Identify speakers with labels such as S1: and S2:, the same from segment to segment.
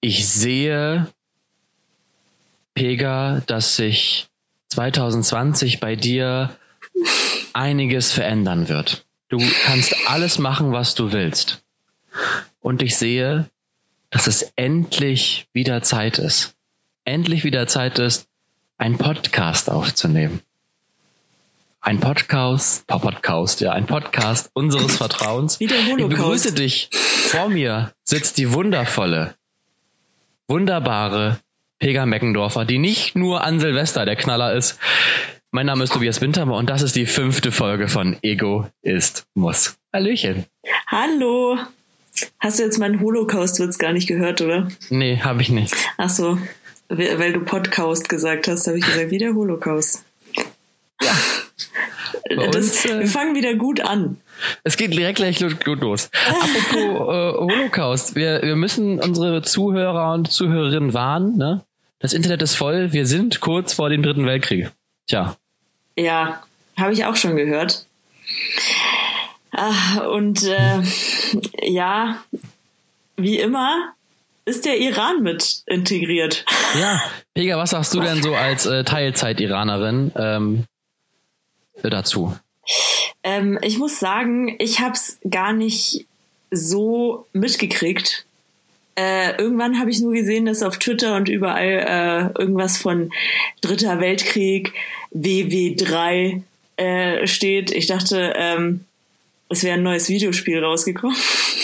S1: ich sehe, Pega, dass sich 2020 bei dir einiges verändern wird. Du kannst alles machen, was du willst. Und ich sehe, dass es endlich wieder Zeit ist. Endlich wieder Zeit ist, einen Podcast aufzunehmen. Ein Podcast, Podcast, ja, ein Podcast unseres Vertrauens.
S2: Wie der
S1: Ich begrüße dich. Vor mir sitzt die wundervolle, wunderbare Pega Meckendorfer, die nicht nur an Silvester der Knaller ist. Mein Name ist Tobias Wintermer und das ist die fünfte Folge von Ego ist Muss. Hallöchen.
S2: Hallo. Hast du jetzt meinen Holocaust-Witz gar nicht gehört, oder?
S1: Nee, habe ich nicht.
S2: Ach so, weil du Podcast gesagt hast, habe ich gesagt, wie der Holocaust.
S1: Ja.
S2: Das,
S1: uns, äh,
S2: wir fangen wieder gut an.
S1: Es geht direkt gleich gut los. Apropos äh, Holocaust, wir, wir müssen unsere Zuhörer und Zuhörerinnen warnen. Ne? Das Internet ist voll. Wir sind kurz vor dem Dritten Weltkrieg. Tja,
S2: Ja, habe ich auch schon gehört. Ah, und äh, ja, wie immer ist der Iran mit integriert.
S1: ja. Pega, was sagst du denn so als äh, Teilzeit-Iranerin ähm, dazu?
S2: Ähm, ich muss sagen, ich habe es gar nicht so mitgekriegt. Äh, irgendwann habe ich nur gesehen, dass auf Twitter und überall äh, irgendwas von Dritter Weltkrieg, WW3 äh, steht. Ich dachte, ähm, es wäre ein neues Videospiel rausgekommen.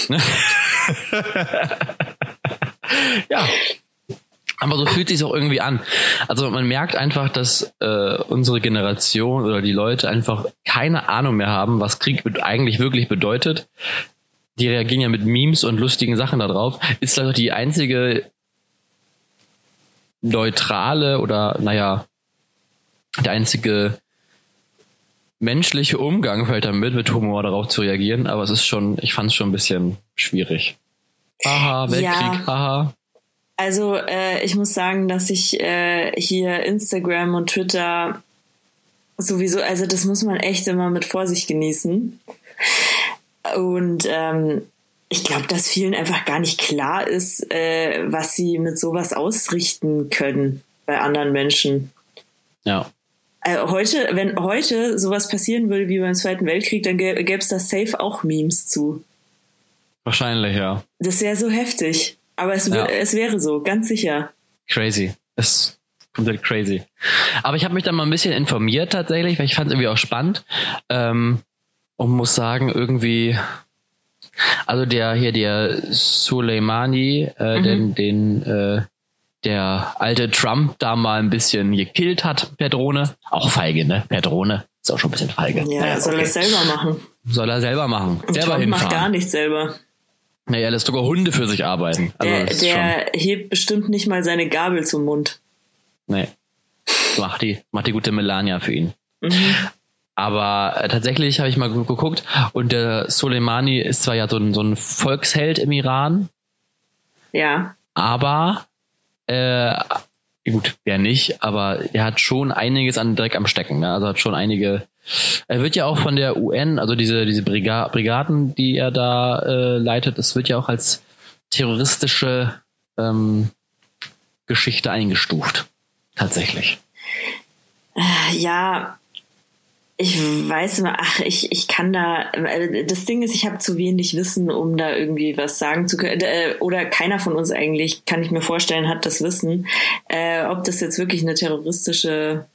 S1: Ja. Aber so fühlt sich auch irgendwie an. Also man merkt einfach, dass äh, unsere Generation oder die Leute einfach keine Ahnung mehr haben, was Krieg eigentlich wirklich bedeutet. Die reagieren ja mit Memes und lustigen Sachen darauf. Ist also die einzige neutrale oder naja, der einzige menschliche Umgang fällt damit, mit Humor darauf zu reagieren. Aber es ist schon, ich fand es schon ein bisschen schwierig. Haha, Weltkrieg,
S2: Ja.
S1: haha.
S2: Also äh, ich muss sagen, dass ich äh, hier Instagram und Twitter sowieso, also das muss man echt immer mit Vorsicht genießen. Und ähm, ich glaube, dass vielen einfach gar nicht klar ist, äh, was sie mit sowas ausrichten können bei anderen Menschen.
S1: Ja.
S2: Äh, heute, wenn heute sowas passieren würde wie beim Zweiten Weltkrieg, dann gä gäbe es da safe auch Memes zu.
S1: Wahrscheinlich, ja.
S2: Das wäre so heftig. Aber es,
S1: Ja.
S2: es wäre so, ganz sicher.
S1: Crazy. ist komplett crazy. Aber ich habe mich dann mal ein bisschen informiert tatsächlich, weil ich fand es irgendwie auch spannend. Ähm, und muss sagen, irgendwie, also der hier, der Soleimani, äh,
S2: Mhm.
S1: den, den äh, der alte Trump da mal ein bisschen gekillt hat per Drohne. Auch feige, ne? Per Drohne. Ist auch schon ein bisschen feige.
S2: Ja,
S1: Naja,
S2: soll er
S1: okay.
S2: es selber machen.
S1: Soll er selber machen.
S2: Und
S1: selber
S2: Trump macht
S1: hinfahren.
S2: gar nichts selber.
S1: Naja, er lässt sogar Hunde für sich arbeiten. Also
S2: Der, der hebt bestimmt nicht mal seine Gabel zum Mund.
S1: nee. Macht die, macht die gute Melania für ihn.
S2: Mhm.
S1: Aber äh, tatsächlich habe ich mal gu- geguckt und der Soleimani ist zwar ja so ein, so ein Volksheld im Iran,
S2: Ja.
S1: aber äh, gut, wer nicht, aber er hat schon einiges an Dreck am Stecken. Ne? Also hat schon einige. Er wird ja auch von der UN, also diese diese Briga Brigaden, die er da äh, leitet, das wird ja auch als terroristische ähm, Geschichte eingestuft. Tatsächlich.
S2: Äh, Ja, ich weiß immer, ach, ich, ich kann da, äh, das Ding ist, ich habe zu wenig Wissen, um da irgendwie was sagen zu können. Äh, Oder keiner von uns eigentlich, kann ich mir vorstellen, hat das Wissen, äh, ob das jetzt wirklich eine terroristische.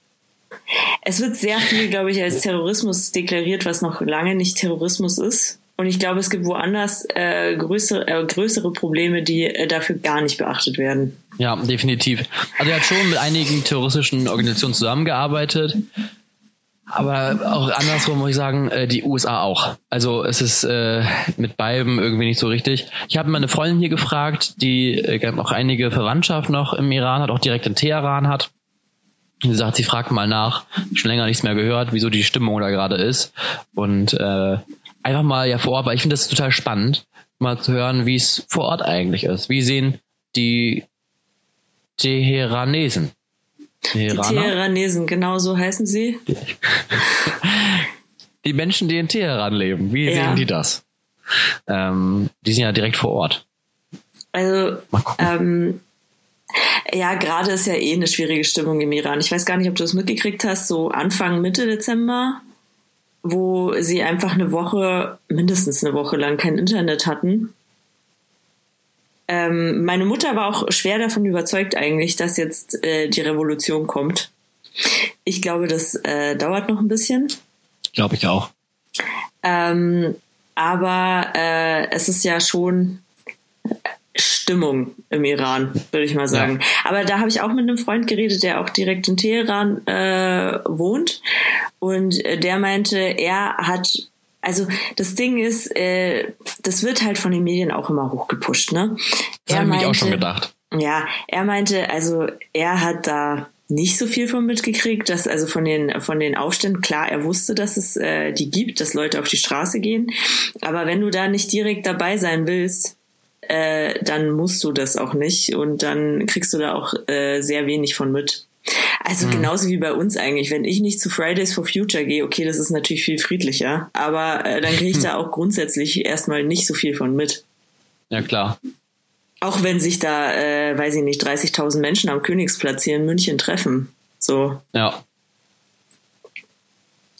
S2: Es wird sehr viel, glaube ich, als Terrorismus deklariert, was noch lange nicht Terrorismus ist. Und ich glaube, es gibt woanders äh, größere, äh, größere Probleme, die äh, dafür gar nicht beachtet werden.
S1: Ja, definitiv. Also er hat schon mit einigen terroristischen Organisationen zusammengearbeitet. Aber auch andersrum muss ich sagen, äh, die USA auch. Also es ist äh, mit beiden irgendwie nicht so richtig. Ich habe meine Freundin hier gefragt, die äh, auch einige Verwandtschaft noch im Iran hat, auch direkt in Teheran hat. Sie sagt, sie fragt mal nach, schon länger nichts mehr gehört, wieso die Stimmung da gerade ist. Und äh, einfach mal ja vor Ort, weil ich finde das total spannend, mal zu hören, wie es vor Ort eigentlich ist. Wie sehen die Teheranesen.
S2: Die
S1: Teheraner?
S2: Teheranesen, genau so heißen sie.
S1: Die Menschen, die in Teheran leben, wie
S2: Ja.
S1: sehen die das? Ähm, die sind ja direkt vor Ort.
S2: Also, ähm, ja, gerade ist ja eh eine schwierige Stimmung im Iran. Ich weiß gar nicht, ob du das mitgekriegt hast, so Anfang, Mitte Dezember, wo sie einfach eine Woche, mindestens eine Woche lang kein Internet hatten. Ähm, meine Mutter war auch schwer davon überzeugt eigentlich, dass jetzt äh, die Revolution kommt. Ich glaube, das äh, dauert noch ein bisschen.
S1: Glaube ich auch.
S2: Ähm, aber äh, es ist ja schon Stimmung im Iran, würde ich mal sagen. Ja. Aber da habe ich auch mit einem Freund geredet, der auch direkt in Teheran äh, wohnt. Und äh, der meinte, er hat, also das Ding ist, äh, das wird halt von den Medien auch immer hochgepusht, ne?
S1: Das habe ich auch schon gedacht.
S2: Ja, er meinte, also er hat da nicht so viel von mitgekriegt, dass also von den von den Aufständen klar, er wusste, dass es äh, die gibt, dass Leute auf die Straße gehen, aber wenn du da nicht direkt dabei sein willst, äh, dann musst du das auch nicht und dann kriegst du da auch äh, sehr wenig von mit. Also mhm. genauso wie bei uns eigentlich. Wenn ich nicht zu Fridays for Future gehe, okay, das ist natürlich viel friedlicher, aber äh, dann kriege ich da auch grundsätzlich erstmal nicht so viel von mit.
S1: Ja, klar.
S2: Auch wenn sich da, äh, weiß ich nicht, 30.000 Menschen am Königsplatz hier in München treffen. So.
S1: Ja.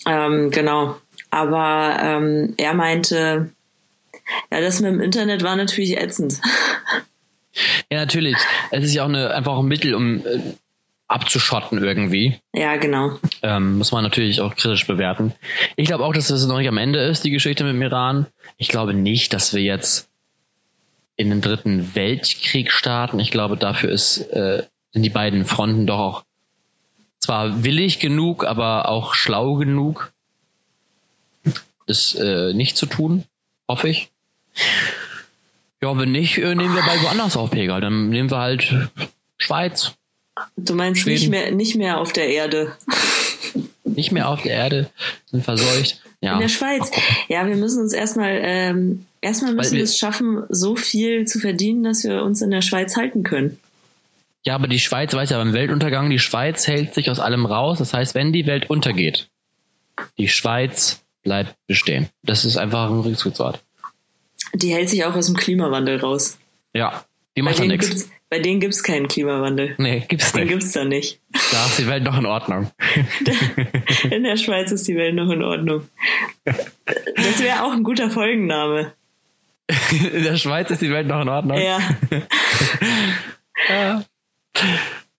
S2: Ähm, genau. Aber ähm, er meinte, ja, das mit dem Internet war natürlich ätzend.
S1: Ja, natürlich. Es ist ja auch eine, einfach ein Mittel, um äh, abzuschotten irgendwie.
S2: Ja, genau.
S1: Ähm, muss man natürlich auch kritisch bewerten. Ich glaube auch, dass das noch nicht am Ende ist, die Geschichte mit dem Iran. Ich glaube nicht, dass wir jetzt in den dritten Weltkrieg starten. Ich glaube, dafür ist, äh, sind die beiden Fronten doch auch zwar willig genug, aber auch schlau genug, das äh, nicht zu tun, hoffe ich. Ja, wenn nicht, äh, nehmen wir bald woanders auf, Pegel. Dann nehmen wir halt Schweiz.
S2: Du meinst nicht mehr, nicht mehr auf der Erde.
S1: Nicht mehr auf der Erde, sind verseucht. Ja.
S2: In der Schweiz. Ja, wir müssen uns erstmal ähm, Erstmal müssen wir es schaffen, so viel zu verdienen, dass wir uns in der Schweiz halten können.
S1: Ja, aber die Schweiz weiß ja beim Weltuntergang, die Schweiz hält sich aus allem raus. Das heißt, wenn die Welt untergeht, die Schweiz bleibt bestehen. Das ist einfach ein Rückzugsort.
S2: Die hält sich auch aus dem Klimawandel raus.
S1: Ja, die macht ja nichts.
S2: Bei denen gibt es keinen Klimawandel.
S1: Nee, gibt's
S2: nicht.
S1: Den
S2: gibt's da nicht.
S1: Da ist die Welt noch in Ordnung.
S2: In der Schweiz ist die Welt noch in Ordnung. Das wäre auch ein guter Folgenname.
S1: In der Schweiz ist die Welt noch in Ordnung.
S2: Ja.
S1: ja.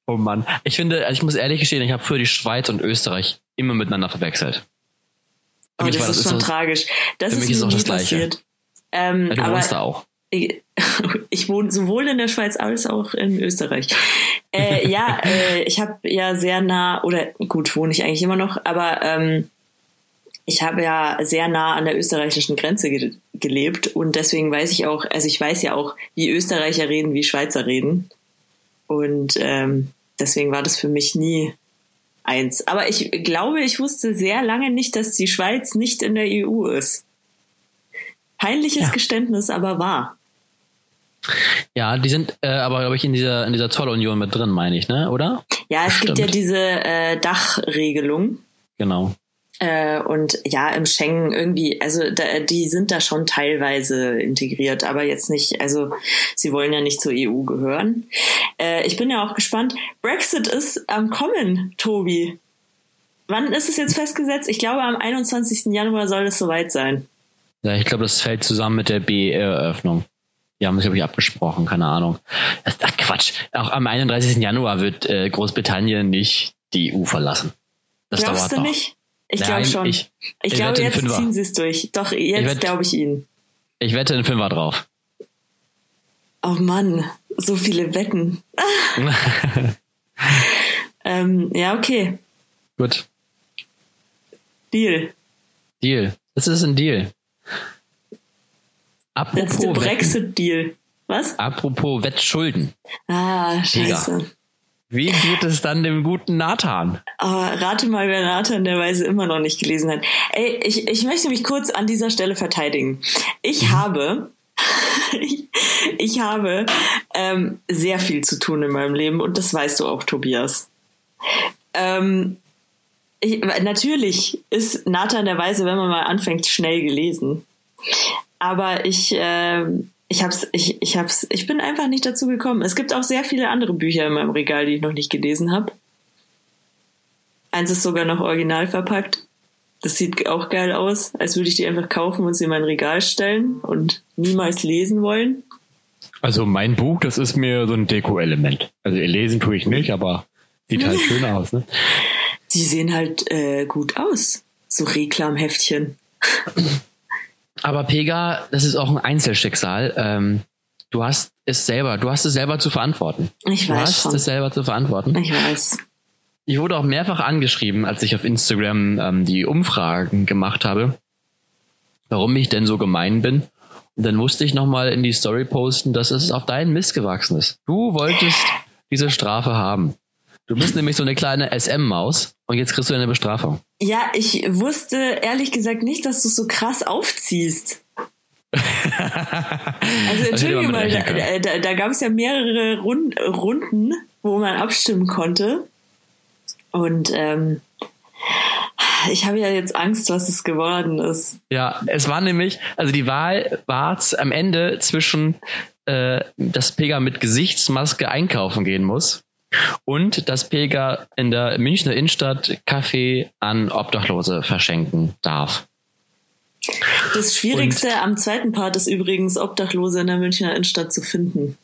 S1: Oh Mann. Ich finde, also ich muss ehrlich gestehen, ich habe früher die Schweiz und Österreich immer miteinander verwechselt.
S2: oh, das, das, ist schon das, tragisch. Das ist, ist mir nie passiert.
S1: Ähm, ja, du aber wohnst da auch.
S2: Ich, ich wohne sowohl in der Schweiz als auch in Österreich. Äh, ja, äh, ich habe ja sehr nah, oder gut, wohne ich eigentlich immer noch, aber ähm, ich habe ja sehr nah an der österreichischen Grenze ge gelebt und deswegen weiß ich auch, also ich weiß ja auch, wie Österreicher reden, wie Schweizer reden. Und ähm, deswegen war das für mich nie eins. Aber ich glaube, ich wusste sehr lange nicht, dass die Schweiz nicht in der EU ist. Peinliches ja. Geständnis, aber wahr.
S1: Ja, die sind äh, aber, glaube ich, in dieser, in dieser Zollunion mit drin, meine ich, ne? oder?
S2: Ja, es Stimmt. gibt ja diese äh, Dachregelung.
S1: Genau.
S2: Äh, und ja, im Schengen irgendwie, also da, die sind da schon teilweise integriert, aber jetzt nicht, also sie wollen ja nicht zur EU gehören. Äh, ich bin ja auch gespannt. Brexit ist am Kommen, Tobi. Wann ist es jetzt festgesetzt? Ich glaube, am 21. Januar soll es soweit sein.
S1: Ja, ich glaube, das fällt zusammen mit der BE-Eröffnung. Die haben sich, glaube ich, abgesprochen, keine Ahnung. Ach, Quatsch. Auch am 31. Januar wird äh, Großbritannien nicht die EU verlassen.
S2: Das Glaubst dauert du noch. nicht? Ich glaube schon. Ich, ich, ich glaube, jetzt ziehen sie es durch. Doch, jetzt glaube ich ihnen.
S1: Ich wette einen Fünfer drauf.
S2: Oh Mann, so viele Wetten. ähm, ja, okay.
S1: Gut.
S2: Deal.
S1: Deal. Das ist ein Deal.
S2: Apropos the Brexit-Deal. Was?
S1: Apropos Wettschulden.
S2: Ah, scheiße.
S1: Digga. Wie geht es dann dem guten Nathan?
S2: Oh, rate mal, wer Nathan der Weise immer noch nicht gelesen hat. Ey, ich, ich möchte mich kurz an dieser Stelle verteidigen. Ich mhm. habe ich, ich habe ähm, sehr viel zu tun in meinem Leben und das weißt du auch, Tobias. Ähm, ich, natürlich ist Nathan der Weise, wenn man mal anfängt, schnell gelesen. Aber ich, äh, Ich hab's, ich, ich hab's, ich bin einfach nicht dazu gekommen. Es gibt auch sehr viele andere Bücher in meinem Regal, die ich noch nicht gelesen habe. Eins ist sogar noch original verpackt. Das sieht auch geil aus, als würde ich die einfach kaufen und sie in mein Regal stellen und niemals lesen wollen.
S3: Also mein Buch, das ist mir so ein Deko-Element. Also lesen tue ich nicht, aber sieht halt schön aus. Ne?
S2: Die sehen halt äh, gut aus. So Reklamheftchen.
S1: Aber Pega, das ist auch ein Einzelschicksal. Ähm, du hast es selber, du hast es selber zu verantworten.
S2: Ich
S1: Du
S2: weiß
S1: hast
S2: schon.
S1: es selber zu verantworten.
S2: Ich weiß.
S1: Ich wurde auch mehrfach angeschrieben, als ich auf Instagram ähm, die Umfragen gemacht habe, warum ich denn so gemein bin. Und dann musste ich nochmal in die Story posten, dass es auf deinen Mist gewachsen ist. Du wolltest diese Strafe haben. Du bist nämlich so eine kleine SM-Maus und jetzt kriegst du eine Bestrafung.
S2: Ja, ich wusste ehrlich gesagt nicht, dass du es so krass aufziehst. Also entschuldige mal,
S1: rechnen
S2: da, da, da gab es ja mehrere Rund, Runden, wo man abstimmen konnte. Und ähm, ich habe ja jetzt Angst, was es geworden ist.
S1: Ja, es war nämlich, also die Wahl war am Ende zwischen, äh, dass Pega mit Gesichtsmaske einkaufen gehen muss und dass Pega in der Münchner Innenstadt Kaffee an Obdachlose verschenken darf.
S2: Das Schwierigste am zweiten Part ist übrigens, Obdachlose in der Münchner Innenstadt zu finden.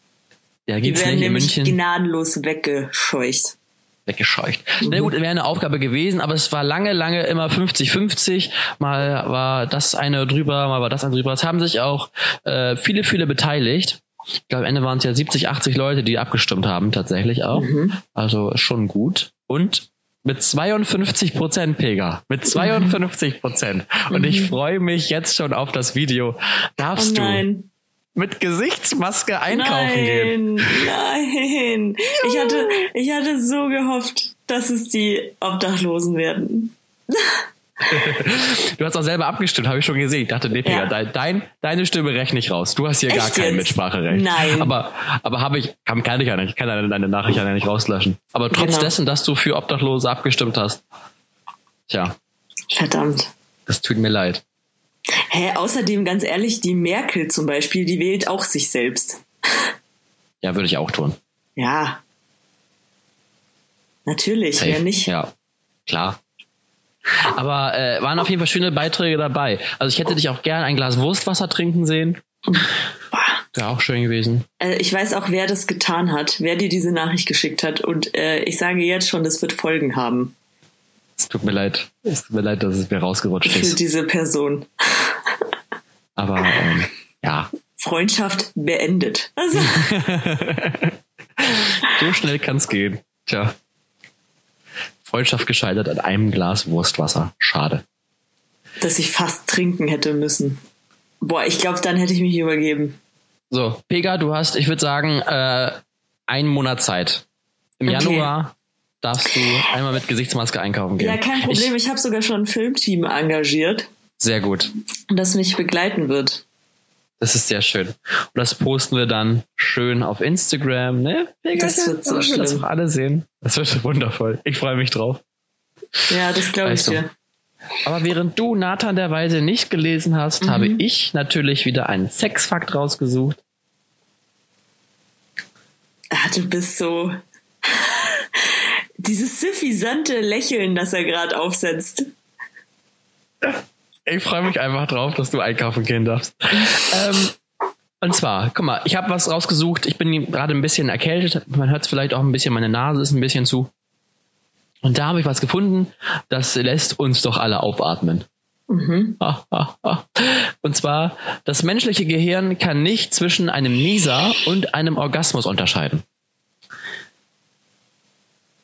S1: Ja,
S2: Die
S1: gibt's
S2: werden
S1: nicht in
S2: nämlich
S1: München
S2: gnadenlos weggescheucht.
S1: weggescheucht. Na gut, wäre eine Aufgabe gewesen, aber es war lange, lange immer 50-50. Mal war das eine drüber, mal war das eine drüber. Es haben sich auch äh, viele, viele beteiligt. Ich glaube, am Ende waren es ja 70, 80 Leute, die abgestimmt haben, tatsächlich auch.
S2: Mhm.
S1: Also schon gut. Und mit 52 Prozent, Pega. Mit 52 Prozent. Und ich freue mich jetzt schon auf das Video.
S2: Oh
S1: Darfst du
S2: nein.
S1: mit Gesichtsmaske einkaufen gehen?
S2: nein, nein. Ich hatte, ich hatte so gehofft, dass es die Obdachlosen werden.
S1: Du hast auch selber abgestimmt, habe ich schon gesehen. Ich dachte, nee, Pega,
S2: Ja.
S1: dein, dein, deine Stimme rechne ich raus. Du hast hier gar
S2: Echt
S1: kein
S2: jetzt?
S1: Mitspracherecht.
S2: Nein.
S1: Aber, aber habe ich, kann, kann ich ja nicht. Ich kann deine, deine Nachricht ja nicht rauslöschen. Aber trotz
S2: Genau.
S1: dessen, dass du für Obdachlose abgestimmt hast. Tja,
S2: Verdammt.
S1: das tut mir leid.
S2: Hä, außerdem, ganz ehrlich, die Merkel zum Beispiel, die wählt auch sich selbst.
S1: Ja, würde ich auch tun.
S2: Ja. Natürlich,
S1: Safe.
S2: wer nicht?
S1: Ja, klar. Aber äh, waren auf jeden Fall schöne Beiträge dabei. Also ich hätte dich auch gern ein Glas Wurstwasser trinken sehen. Wäre auch schön gewesen.
S2: Äh, ich weiß auch, wer das getan hat, wer dir diese Nachricht geschickt hat. Und äh, ich sage jetzt schon, das wird Folgen haben
S1: Es tut mir leid. Es tut mir leid, dass es mir rausgerutscht
S2: für
S1: ist.
S2: diese Person.
S1: Aber ähm, ja,
S2: Freundschaft beendet. Also,
S1: so schnell kann es gehen. Tja. Freundschaft gescheitert an einem Glas Wurstwasser. Schade.
S2: dass ich fast trinken hätte müssen. Boah, ich glaube, dann hätte ich mich übergeben.
S1: So, Pega, du hast, ich würde sagen, äh, einen Monat Zeit. Im
S2: Okay.
S1: Januar darfst du einmal mit Gesichtsmaske einkaufen gehen.
S2: Ja, kein Problem.
S1: Ich,
S2: Ich, habe sogar schon ein Filmteam engagiert,
S1: sehr gut.
S2: das mich begleiten wird.
S1: Das ist sehr schön. Und das posten wir dann schön auf Instagram, ne?
S2: Das wird so
S1: wir das auch alle sehen. Das wird wundervoll. Ich freue mich drauf.
S2: Ja, das glaube ich
S1: du.
S2: dir.
S1: Aber während du Nathan der Weise nicht gelesen hast,
S2: Mhm.
S1: habe ich natürlich wieder einen Sexfakt rausgesucht.
S2: Ah, du bist so. Dieses suffisante Lächeln, das er gerade aufsetzt.
S1: Ich freue mich einfach drauf, dass du einkaufen gehen darfst. ähm, und zwar, guck mal, ich habe was rausgesucht. Ich bin gerade ein bisschen erkältet. Man hört es vielleicht auch ein bisschen, meine Nase ist ein bisschen zu. Und da habe ich was gefunden, das lässt uns doch alle aufatmen.
S2: Mhm.
S1: Und zwar, das menschliche Gehirn kann nicht zwischen einem Nieser und einem Orgasmus unterscheiden.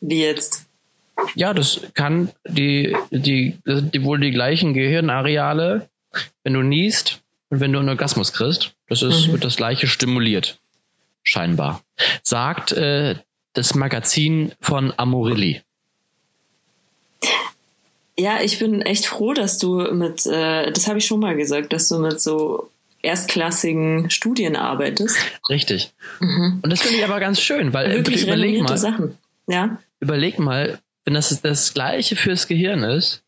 S2: Wie jetzt?
S1: Ja, das kann die, die, die wohl die gleichen Gehirnareale, wenn du niest und wenn du einen Orgasmus kriegst. Das ist,
S2: Mhm.
S1: wird das gleiche stimuliert. Scheinbar. Sagt äh, das Magazin von Amorilli.
S2: Ja, ich bin echt froh, dass du mit, äh, das habe ich schon mal gesagt, dass du mit so erstklassigen Studien arbeitest.
S1: Richtig.
S2: Mhm.
S1: Und das finde ich aber ganz schön, weil
S2: Wirklich
S1: überleg mal,
S2: Sachen. Ja.
S1: überleg mal, wenn das das gleiche fürs Gehirn ist,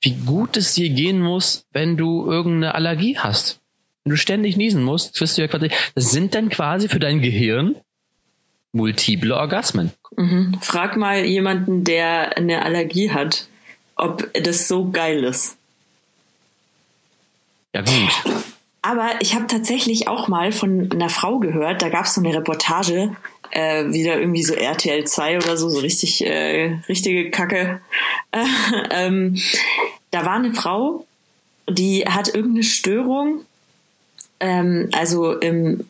S1: wie gut es dir gehen muss, wenn du irgendeine Allergie hast. wenn du ständig niesen musst, wirst du ja quasi, das sind dann quasi für dein Gehirn multiple Orgasmen.
S2: Mhm. Frag mal jemanden, der eine Allergie hat, ob das so geil ist.
S1: Ja gut.
S2: Aber ich habe tatsächlich auch mal von einer Frau gehört, da gab es so eine Reportage, äh, wieder irgendwie so RTL 2 oder so, so richtig, äh, richtige Kacke. ähm, da war eine Frau, die hat irgendeine Störung, ähm, also im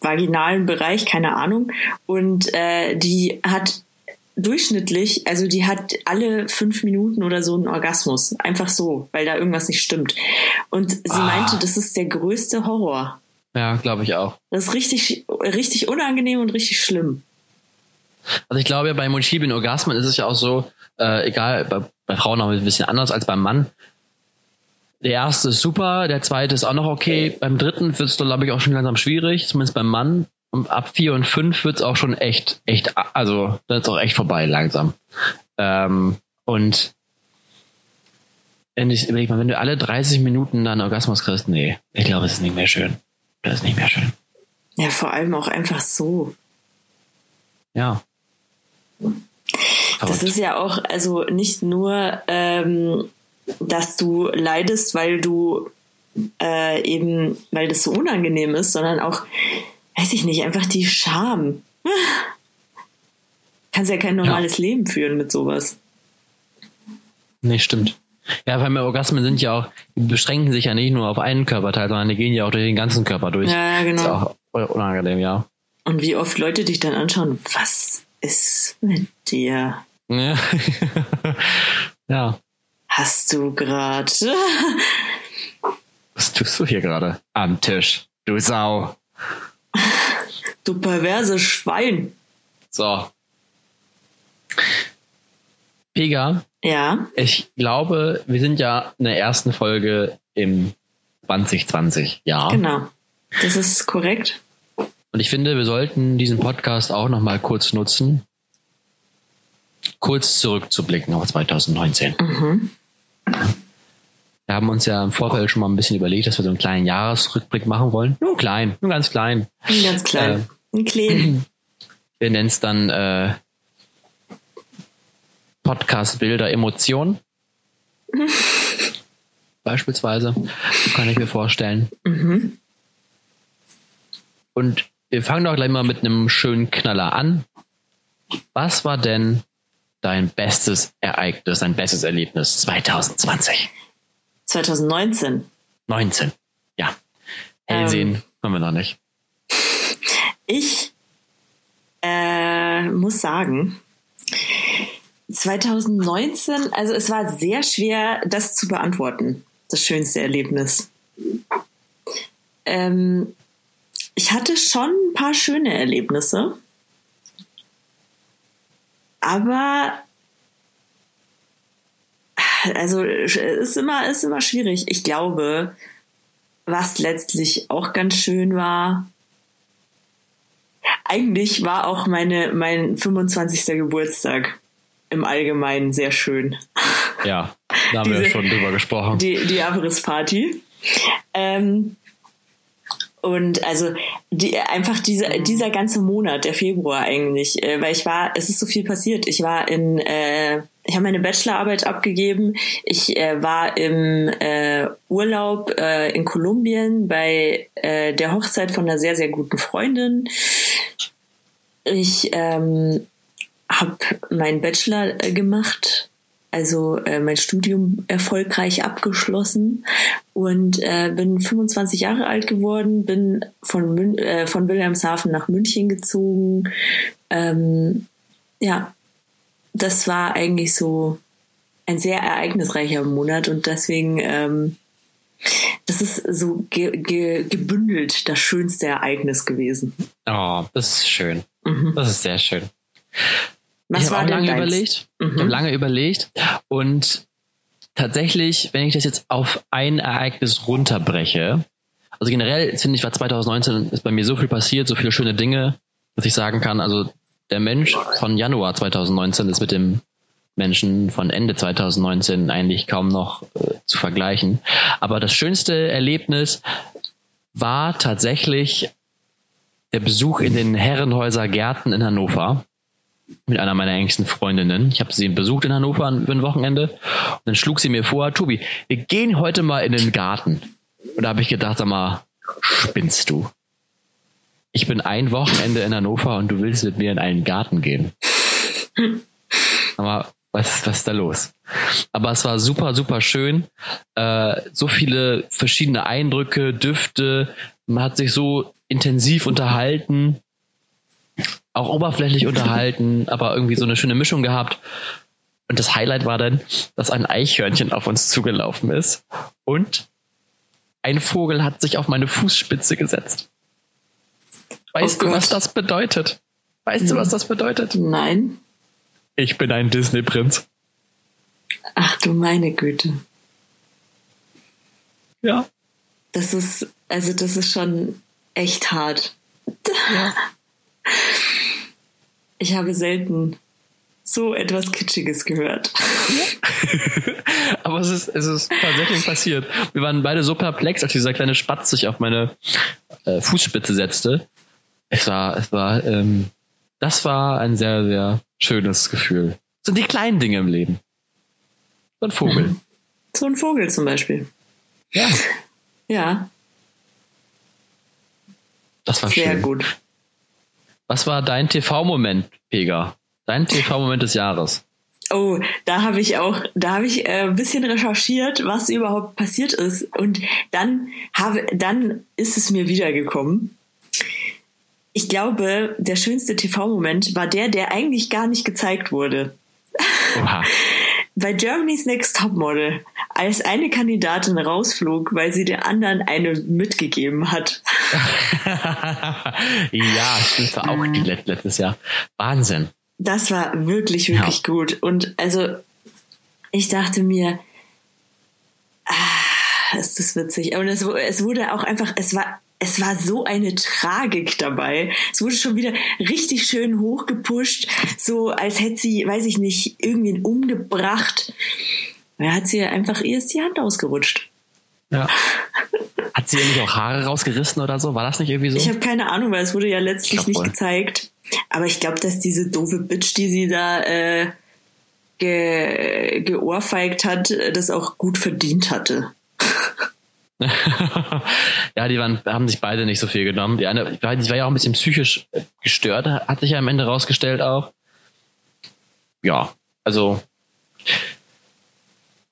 S2: vaginalen Bereich, keine Ahnung, und äh, die hat durchschnittlich, also die hat alle fünf Minuten oder so einen Orgasmus. Einfach so, weil da irgendwas nicht stimmt. Und sie
S1: Ah.
S2: meinte, das ist der größte Horror.
S1: Ja, glaube ich auch.
S2: Das ist richtig, richtig unangenehm und richtig schlimm.
S1: Also ich glaube ja, bei multiplen Orgasmen ist es ja auch so, äh, egal, bei, bei Frauen auch ein bisschen anders als beim Mann. Der erste ist super, der zweite ist auch noch okay. Beim dritten wird es, glaube ich, auch schon langsam schwierig, zumindest beim Mann. Und ab vier und fünf wird es auch schon echt, echt, also dann ist auch echt vorbei langsam. Ähm, und wenn ich überleg mal, wenn du alle 30 Minuten dann Orgasmus kriegst, nee, ich glaube, es ist nicht mehr schön. Das ist nicht mehr schön.
S2: Ja, vor allem auch einfach so.
S1: Ja.
S2: Das ist ja auch, also nicht nur, ähm, dass du leidest, weil du äh, eben, weil das so unangenehm ist, sondern auch, weiß ich nicht, einfach die Scham. Kannst ja kein normales Leben führen mit sowas.
S1: Nee, stimmt. Ja, weil Orgasmen sind ja auch, die beschränken sich ja nicht nur auf einen Körperteil, sondern die gehen ja auch durch den ganzen Körper durch.
S2: Ja,
S1: Ist
S2: genau.
S1: auch unangenehm, ja.
S2: Und wie oft Leute dich dann anschauen, was ist mit dir?
S1: Ja. ja.
S2: Hast du grad?
S1: Was tust du hier gerade? Am Tisch. Du Sau.
S2: Du perverse Schwein.
S1: So. Pega,
S2: Ja,
S1: ich glaube, wir sind ja in der ersten Folge im 2020 Jahr.
S2: genau. Das ist korrekt.
S1: Und ich finde, wir sollten diesen Podcast auch noch mal kurz nutzen, kurz zurückzublicken auf 2019.
S2: Mhm.
S1: Wir haben uns ja im Vorfeld schon mal ein bisschen überlegt, dass wir so einen kleinen Jahresrückblick machen wollen. Nur klein, nur ganz klein.
S2: Ganz klein. Ein klein.
S1: Wir nennen es dann äh, Podcast Bilder Emotionen. Beispielsweise. Kann ich mir vorstellen.
S2: Mhm.
S1: Und wir fangen doch gleich mal mit einem schönen Knaller an. Was war denn dein bestes Ereignis, dein bestes Erlebnis 2020?
S2: 2019.
S1: 19. Ja. Hellsehen haben wir noch nicht.
S2: Ich äh, muss sagen, 2019, also es war sehr schwer, das zu beantworten, das schönste Erlebnis. Ähm, ich hatte schon ein paar schöne Erlebnisse, aber also es ist immer, ist immer schwierig. Ich glaube, was letztlich auch ganz schön war, eigentlich war auch meine, mein 25. Geburtstag im Allgemeinen sehr schön.
S1: Ja, da haben wir
S2: Diese-
S1: schon drüber gesprochen.
S2: Die, die Abrissparty. Ähm, und also die, einfach diese, dieser ganze Monat, der Februar eigentlich, äh, weil ich war, es ist so viel passiert. Ich war in, äh, ich habe meine Bachelorarbeit abgegeben. Ich äh, war im äh, Urlaub äh, in Kolumbien bei äh, der Hochzeit von einer sehr, sehr guten Freundin. Ich ähm, habe meinen Bachelor äh, gemacht, also äh, mein Studium erfolgreich abgeschlossen und äh, bin 25 Jahre alt geworden, bin von, Mün äh, von Wilhelmshaven nach München gezogen. Ähm, ja, das war eigentlich so ein sehr ereignisreicher Monat und deswegen, ähm, das ist so ge ge gebündelt das schönste Ereignis gewesen.
S1: Oh, das ist schön.
S2: Mhm.
S1: Das ist sehr schön.
S2: Was
S1: ich habe lange überlegt.
S2: Mhm.
S1: Ich habe lange überlegt und tatsächlich, wenn ich das jetzt auf ein Ereignis runterbreche, also generell finde ich, war 2019 ist bei mir so viel passiert, so viele schöne Dinge, dass ich sagen kann, also der Mensch von Januar 2019 ist mit dem Menschen von Ende 2019 eigentlich kaum noch äh, zu vergleichen. Aber das schönste Erlebnis war tatsächlich der Besuch in den Herrenhäuser Gärten in Hannover mit einer meiner engsten Freundinnen. Ich habe sie besucht in Hannover über ein Wochenende. Und dann schlug sie mir vor, Tobi, wir gehen heute mal in den Garten. Und da habe ich gedacht, sag mal, spinnst du? Ich bin ein Wochenende in Hannover und du willst mit mir in einen Garten gehen. Aber was, was ist da los? Aber es war super, super schön. Äh, so viele verschiedene Eindrücke, Düfte. Man hat sich so intensiv unterhalten, auch oberflächlich unterhalten, aber irgendwie so eine schöne Mischung gehabt. Und das Highlight war dann, dass ein Eichhörnchen auf uns zugelaufen ist und ein Vogel hat sich auf meine Fußspitze gesetzt. Weißt
S2: Oh
S1: du, was das bedeutet? Weißt du, was das bedeutet?
S2: Nein.
S1: Ich bin ein Disney-Prinz.
S2: Ach du meine Güte.
S1: Ja.
S2: Das ist, also das ist schon echt hart.
S1: ja.
S2: Ich habe selten so etwas Kitschiges gehört.
S1: Aber es ist, es ist tatsächlich passiert. Wir waren beide so perplex, als dieser kleine Spatz sich auf meine äh, Fußspitze setzte. Es war, es war, ähm, das war ein sehr, sehr schönes Gefühl. Das sind die kleinen Dinge im Leben. So ein Vogel.
S2: So ein Vogel zum Beispiel.
S1: Ja.
S2: Ja,
S1: Das war
S2: sehr
S1: schön.
S2: gut.
S1: Was war dein TV-Moment, Pega? Dein TV-Moment des Jahres?
S2: Oh, da habe ich auch, da habe ich äh, ein bisschen recherchiert, was überhaupt passiert ist. Und dann habe, dann ist es mir wiedergekommen. Ich glaube, der schönste TV-Moment war der, der eigentlich gar nicht gezeigt wurde.
S1: Oha.
S2: Bei Germany's Next Topmodel, als eine Kandidatin rausflog, weil sie der anderen eine mitgegeben hat.
S1: ja, stimmt, das war auch die let letztes Jahr. Wahnsinn.
S2: Das war wirklich, wirklich gut. Und also, ich dachte mir, ah, ist das witzig. Und es, es wurde auch einfach, es war, es war so eine Tragik dabei. Es wurde schon wieder richtig schön hochgepusht, so als hätte sie, weiß ich nicht, irgendwen umgebracht. Da hat sie einfach ihr ist die Hand ausgerutscht.
S1: Ja. Hat sie nicht auch Haare rausgerissen oder so? War das nicht irgendwie so?
S2: Ich habe keine Ahnung, weil es wurde ja letztlich nicht
S1: wohl.
S2: gezeigt. Aber ich glaube, dass diese doofe Bitch, die sie da äh, ge geohrfeigt hat, äh, das auch gut verdient hatte.
S1: Ja, die waren, haben sich beide nicht so viel genommen. Die eine, die war ja auch ein bisschen psychisch äh, gestört, hat sich ja am Ende rausgestellt auch. Ja, also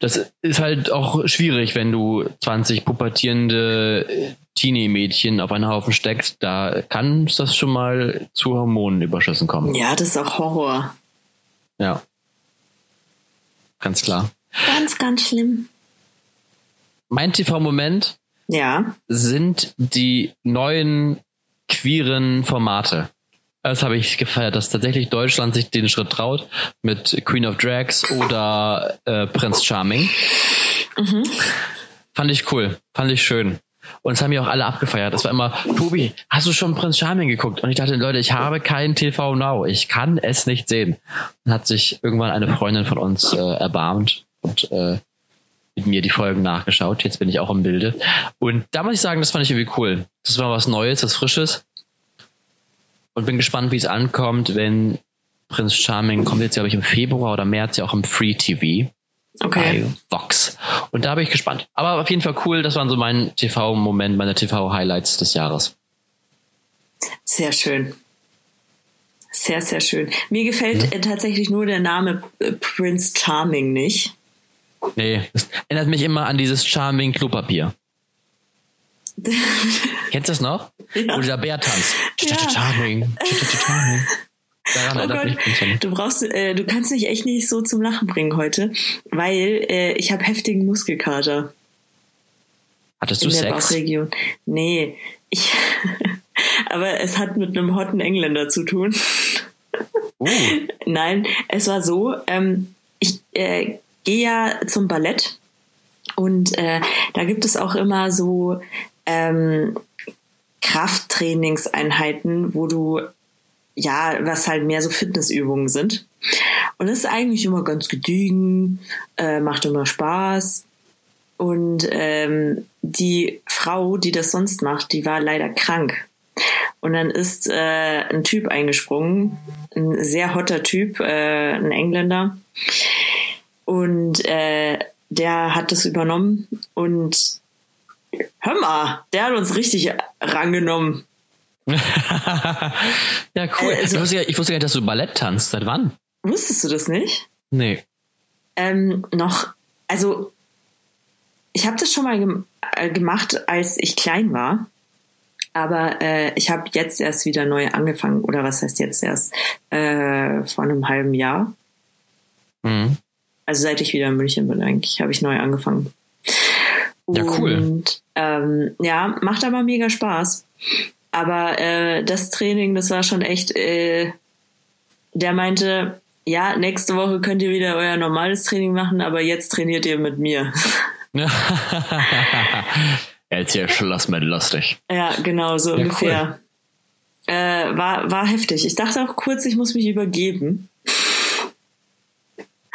S1: das ist halt auch schwierig, wenn du 20 pubertierende äh, Teenie-Mädchen auf einen Haufen steckst. Da kann das schon mal zu Hormonenüberschüssen kommen.
S2: Ja, das ist auch Horror.
S1: Ja. Ganz klar.
S2: Ganz, ganz schlimm.
S1: Mein TV-Moment
S2: Ja.
S1: sind die neuen queeren Formate. Das habe ich gefeiert, dass tatsächlich Deutschland sich den Schritt traut mit Queen of Drags oder äh, Prince Charming.
S2: Mhm.
S1: Fand ich cool, fand ich schön. Und es haben ja auch alle abgefeiert. Es war immer, Tobi, hast du schon Prince Charming geguckt? Und ich dachte, Leute, ich habe kein TV Now. Ich kann es nicht sehen. Dann hat sich irgendwann eine Freundin von uns äh, erbarmt und äh, mit mir die Folgen nachgeschaut. Jetzt bin ich auch im Bilde. Und da muss ich sagen, das fand ich irgendwie cool. Das war was Neues, was Frisches. Und bin gespannt, wie es ankommt, wenn Prince Charming kommt jetzt, glaube ich, im Februar oder März ja auch im Free TV
S2: Okay.
S1: bei Vox. Und da bin ich gespannt. Aber auf jeden Fall cool. Das waren so mein TV-Moment, meine TV-Highlights des Jahres.
S2: Sehr schön. Sehr, sehr schön. Mir gefällt äh, tatsächlich nur der Name äh, Prince Charming nicht.
S1: Nee, das erinnert mich immer an dieses Charming Klopapier. Kennst du das noch?
S2: Ja.
S1: Wo dieser Bär tanzt.
S2: Ja.
S1: Charming. Charming. Daran
S2: Oh Gott, du brauchst, äh, du kannst mich echt nicht so zum Lachen bringen heute, weil äh, ich habe heftigen Muskelkater
S1: Hattest
S2: in
S1: du
S2: der
S1: Sex?
S2: Bauchregion. Nee, ich, aber es hat mit einem hotten Engländer zu tun.
S1: Uh,
S2: Nein, es war so, ähm, ich äh, gehe ja zum Ballett und äh, da gibt es auch immer so ähm, Krafttrainingseinheiten, wo du ja, was halt mehr so Fitnessübungen sind. Und das ist eigentlich immer ganz gediegen, äh, macht immer Spaß. Und ähm, die Frau, die das sonst macht, die war leider krank. Und dann ist äh, ein Typ eingesprungen, ein sehr hotter Typ, äh, ein Engländer. Und äh, der hat das übernommen und hör mal, der hat uns richtig rangenommen.
S1: ja, cool.
S2: Also-
S1: ich, wusste, ja- ich wusste gar nicht, dass du Ballett tanzt. Seit wann?
S2: Wusstest du das nicht?
S1: Nee.
S2: ähm, noch, also ich habe das schon mal gem äh, gemacht, als ich klein war. Aber äh, ich habe jetzt erst wieder neu angefangen, oder was heißt jetzt erst? Äh, vor einem halben Jahr.
S1: Mhm.
S2: Also seit ich wieder in München bin, eigentlich, habe ich neu angefangen.
S1: Ja, cool.
S2: Und ähm, ja, macht aber mega Spaß. Aber äh, das Training, das war schon echt, äh, der meinte, ja, nächste Woche könnt ihr wieder euer normales Training machen, aber jetzt trainiert ihr mit mir.
S3: Jetzt hier Schluss mit lustig.
S2: ja, genau, so
S1: Ja,
S2: ungefähr. Äh, war, war heftig. Ich dachte auch kurz, ich muss mich übergeben.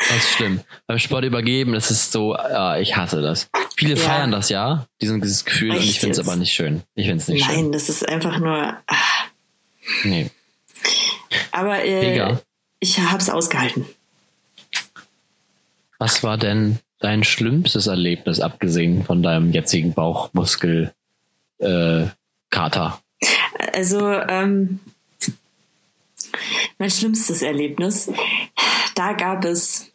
S1: Das ist schlimm. Beim Sport übergeben, das ist so, ah, ich hasse das. Viele
S2: Ja.
S1: feiern das ja, dieses Gefühl, und
S2: Echt
S1: ich finde es aber nicht schön. Ich finde es nicht
S2: Nein, das ist einfach nur.
S1: Schön. Nee.
S2: aber äh,
S1: Mega.
S2: ich hab's ausgehalten.
S1: Was war denn dein schlimmstes Erlebnis, abgesehen von deinem jetzigen Bauchmuskel äh?
S2: Also, ähm, mein schlimmstes Erlebnis, da gab es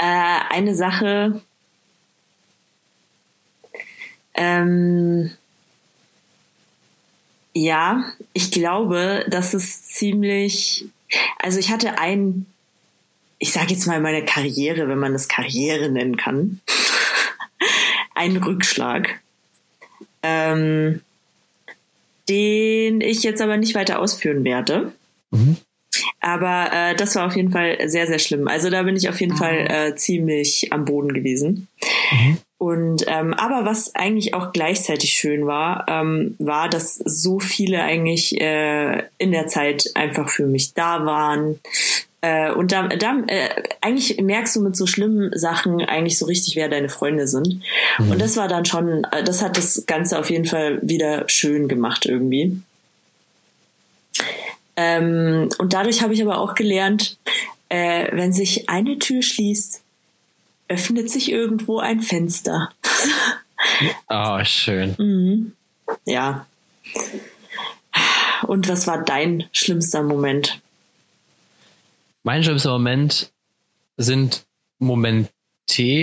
S2: äh, eine Sache, ähm, ja, ich glaube, das ist ziemlich, also ich hatte ein, ich sage jetzt mal meine Karriere, wenn man das Karriere nennen kann, einen Rückschlag. Ähm, den ich jetzt aber nicht weiter ausführen werde.
S1: Mhm.
S2: Aber äh, das war auf jeden Fall sehr, sehr schlimm. Also da bin ich auf jeden Fall äh, ziemlich am Boden gewesen. Und ähm, aber was eigentlich auch gleichzeitig schön war, ähm, war, dass so viele eigentlich äh, in der Zeit einfach für mich da waren. Äh, und da, da äh, eigentlich merkst du mit so schlimmen Sachen eigentlich so richtig, wer deine Freunde sind. Und das war dann schon, äh, das hat das Ganze auf jeden Fall wieder schön gemacht irgendwie. Ähm, und dadurch habe ich aber auch gelernt, äh, wenn sich eine Tür schließt, öffnet sich irgendwo ein Fenster.
S1: Oh, schön.
S2: Mhm. Ja. Und was war dein schlimmster Moment?
S1: Mein schlimmster Moment sind Momente,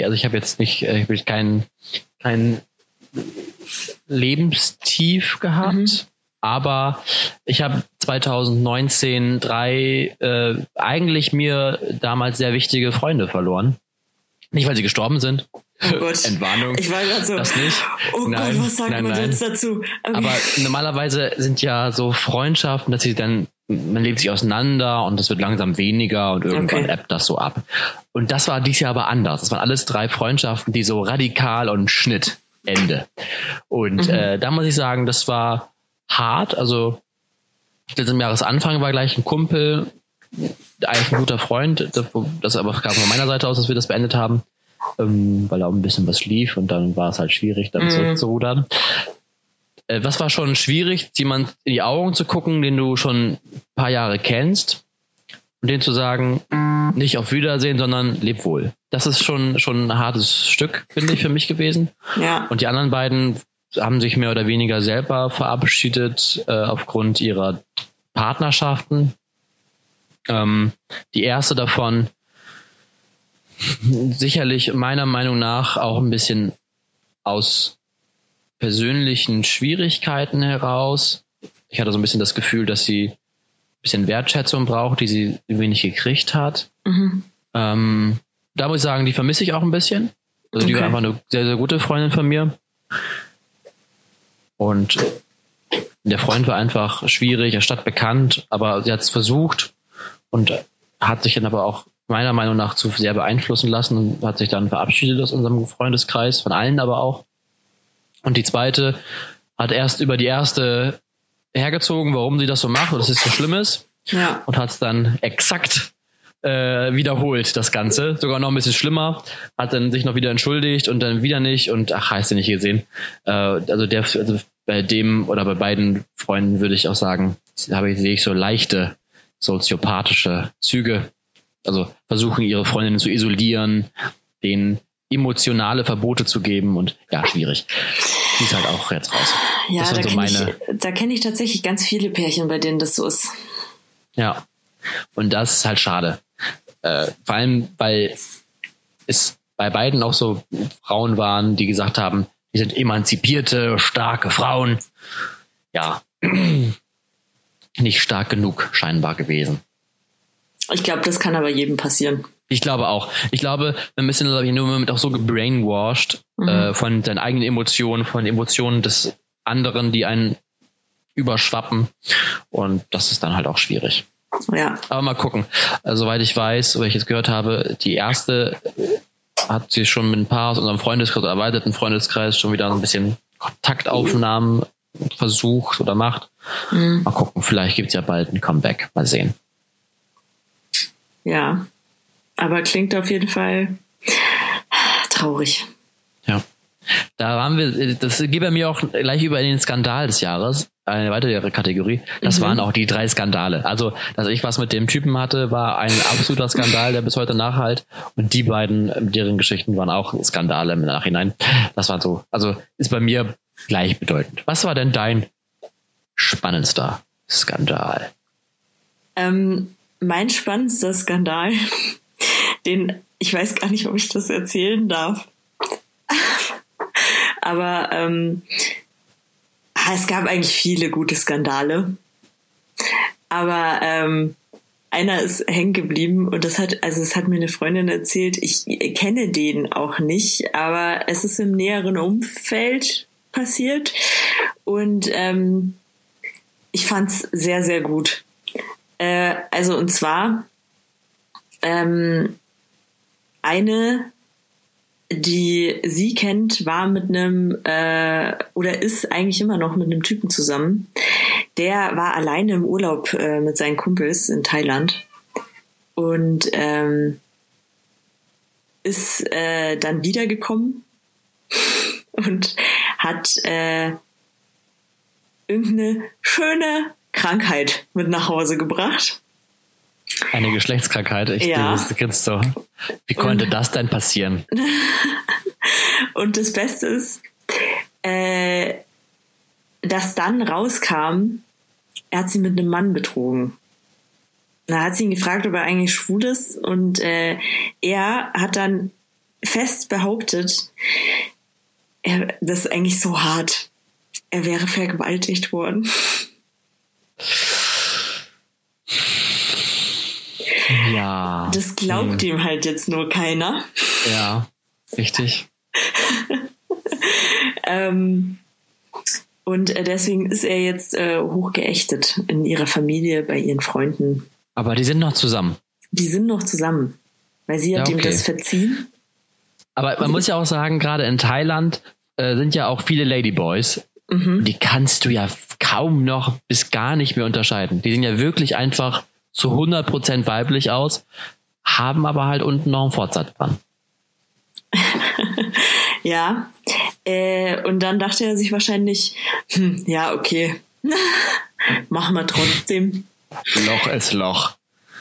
S1: also ich habe jetzt nicht, äh, ich habe kein, kein Lebenstief gehabt,
S2: Mhm.
S1: Aber ich habe 2019 drei äh, eigentlich mir damals sehr wichtige Freunde verloren. Nicht, weil sie gestorben sind.
S2: Oh Gott.
S1: Entwarnung.
S2: Ich war gerade so,
S1: Das nicht.
S2: oh
S1: Nein,
S2: Gott, was sagt
S1: nein,
S2: man
S1: nein.
S2: jetzt dazu? Okay.
S1: Aber normalerweise sind ja so Freundschaften, dass sie dann, man lebt sich auseinander und es wird langsam weniger und irgendwann
S2: Okay.
S1: ebbt das so ab. Und das war dieses Jahr aber anders. Das waren alles drei Freundschaften, die so radikal und Schnitt, Ende. Und
S2: Mhm.
S1: äh, da muss ich sagen, das war hart. Also im Jahresanfang war gleich ein Kumpel, eigentlich ein guter Freund, das, das aber kam von meiner Seite aus, dass wir das beendet haben, ähm, weil da auch ein bisschen was lief und dann war es halt schwierig, dann
S2: Mhm.
S1: zurückzurudern. Äh, was war schon schwierig, jemand in die Augen zu gucken, den du schon ein paar Jahre kennst und den zu sagen, nicht auf Wiedersehen, sondern leb wohl. Das ist schon, schon ein hartes Stück, finde ich, für mich gewesen.
S2: ja.
S1: Und die anderen beiden haben sich mehr oder weniger selber verabschiedet äh, aufgrund ihrer Partnerschaften. Ähm, die erste davon sicherlich meiner Meinung nach auch ein bisschen aus persönlichen Schwierigkeiten heraus. Ich hatte so ein bisschen das Gefühl, dass sie ein bisschen Wertschätzung braucht, die sie wenig gekriegt hat.
S2: Mhm.
S1: Ähm, da muss ich sagen, die vermisse ich auch ein bisschen. Also die
S2: Okay.
S1: war einfach eine sehr, sehr gute Freundin von mir. Und der Freund war einfach schwierig, er statt bekannt, aber sie hat es versucht und hat sich dann aber auch meiner Meinung nach zu sehr beeinflussen lassen und hat sich dann verabschiedet aus unserem Freundeskreis, von allen aber auch. Und die zweite hat erst über die erste hergezogen, warum sie das so macht und dass es so schlimm ist
S2: Ja.
S1: und hat es dann exakt äh, wiederholt das Ganze. Sogar noch ein bisschen schlimmer. Hat dann sich noch wieder entschuldigt und dann wieder nicht und ach, heißt du nicht gesehen. Äh, also der, also bei dem oder bei beiden Freunden würde ich auch sagen, habe ich, sehe ich so leichte soziopathische Züge. Also versuchen ihre Freundinnen zu isolieren, denen emotionale Verbote zu geben und ja, schwierig. Die ist halt auch jetzt raus.
S2: Ja, da so kenne ich, kenn ich tatsächlich ganz viele Pärchen, bei denen das so ist.
S1: Ja. Und das ist halt schade. Äh, vor allem, weil es bei beiden auch so Frauen waren, die gesagt haben, die sind emanzipierte, starke Frauen. Ja, nicht stark genug scheinbar gewesen.
S2: Ich glaube, das kann aber jedem passieren.
S1: Ich glaube auch. Ich glaube, wir sind glaube ich, nur Moment auch so gebrainwashed mhm. äh, von seinen eigenen Emotionen, von Emotionen des anderen, die einen überschwappen. Und das ist dann halt auch schwierig.
S2: Ja.
S1: Aber mal gucken. Also, soweit ich weiß, oder ich jetzt gehört habe, die erste hat sich schon mit ein paar aus unserem Freundeskreis, erweiterten Freundeskreis, schon wieder ein bisschen Kontaktaufnahmen versucht oder macht. Mhm. Mal gucken, vielleicht gibt es ja bald ein Comeback. Mal sehen.
S2: Ja, aber klingt auf jeden Fall traurig.
S1: Ja. Da waren wir, das geht bei mir auch gleich über in den Skandal des Jahres, eine weitere Kategorie. Das mhm. waren auch die drei Skandale. Also, dass ich was mit dem Typen hatte, war ein absoluter Skandal, der bis heute nachhalt. Und die beiden, deren Geschichten waren auch Skandale im Nachhinein. Das war so, also ist bei mir gleichbedeutend. Was war denn dein spannendster Skandal?
S2: Ähm, mein spannendster Skandal, den ich weiß gar nicht, ob ich das erzählen darf. Aber ähm, es gab eigentlich viele gute Skandale. Aber ähm, einer ist hängen geblieben und das hat, also es hat mir eine Freundin erzählt, ich kenne den auch nicht, aber es ist im näheren Umfeld passiert und ähm, ich fand's sehr, sehr gut. Äh, also und zwar ähm, eine, die sie kennt, war mit einem äh, oder ist eigentlich immer noch mit einem Typen zusammen. Der war alleine im Urlaub äh, mit seinen Kumpels in Thailand und ähm, ist äh, dann wiedergekommen und hat äh, irgendeine schöne Krankheit mit nach Hause gebracht.
S1: Eine Geschlechtskrankheit, ich ja. das kennst du. Wie konnte und, das denn passieren?
S2: und das Beste ist, äh, dass dann rauskam, er hat sie mit einem Mann betrogen. Da hat sie ihn gefragt, ob er eigentlich schwul ist und äh, er hat dann fest behauptet, er, das ist eigentlich so hart. Er wäre vergewaltigt worden.
S1: Ja.
S2: Das glaubt hm. ihm halt jetzt nur keiner.
S1: Ja, richtig.
S2: ähm, und äh, deswegen ist er jetzt äh, hochgeächtet in ihrer Familie, bei ihren Freunden.
S1: Aber die sind noch zusammen.
S2: Die sind noch zusammen. Weil sie hat ja, okay. ihm das verziehen.
S1: Aber man muss ja auch sagen, gerade in Thailand äh, sind ja auch viele Ladyboys. Mhm. Die kannst du ja kaum noch bis gar nicht mehr unterscheiden. Die sind ja wirklich einfach zu 100% weiblich aus, haben aber halt unten noch einen Fortsatz dran.
S2: ja, äh, und dann dachte er sich wahrscheinlich, hm, ja, okay, machen wir trotzdem.
S1: Loch ist Loch.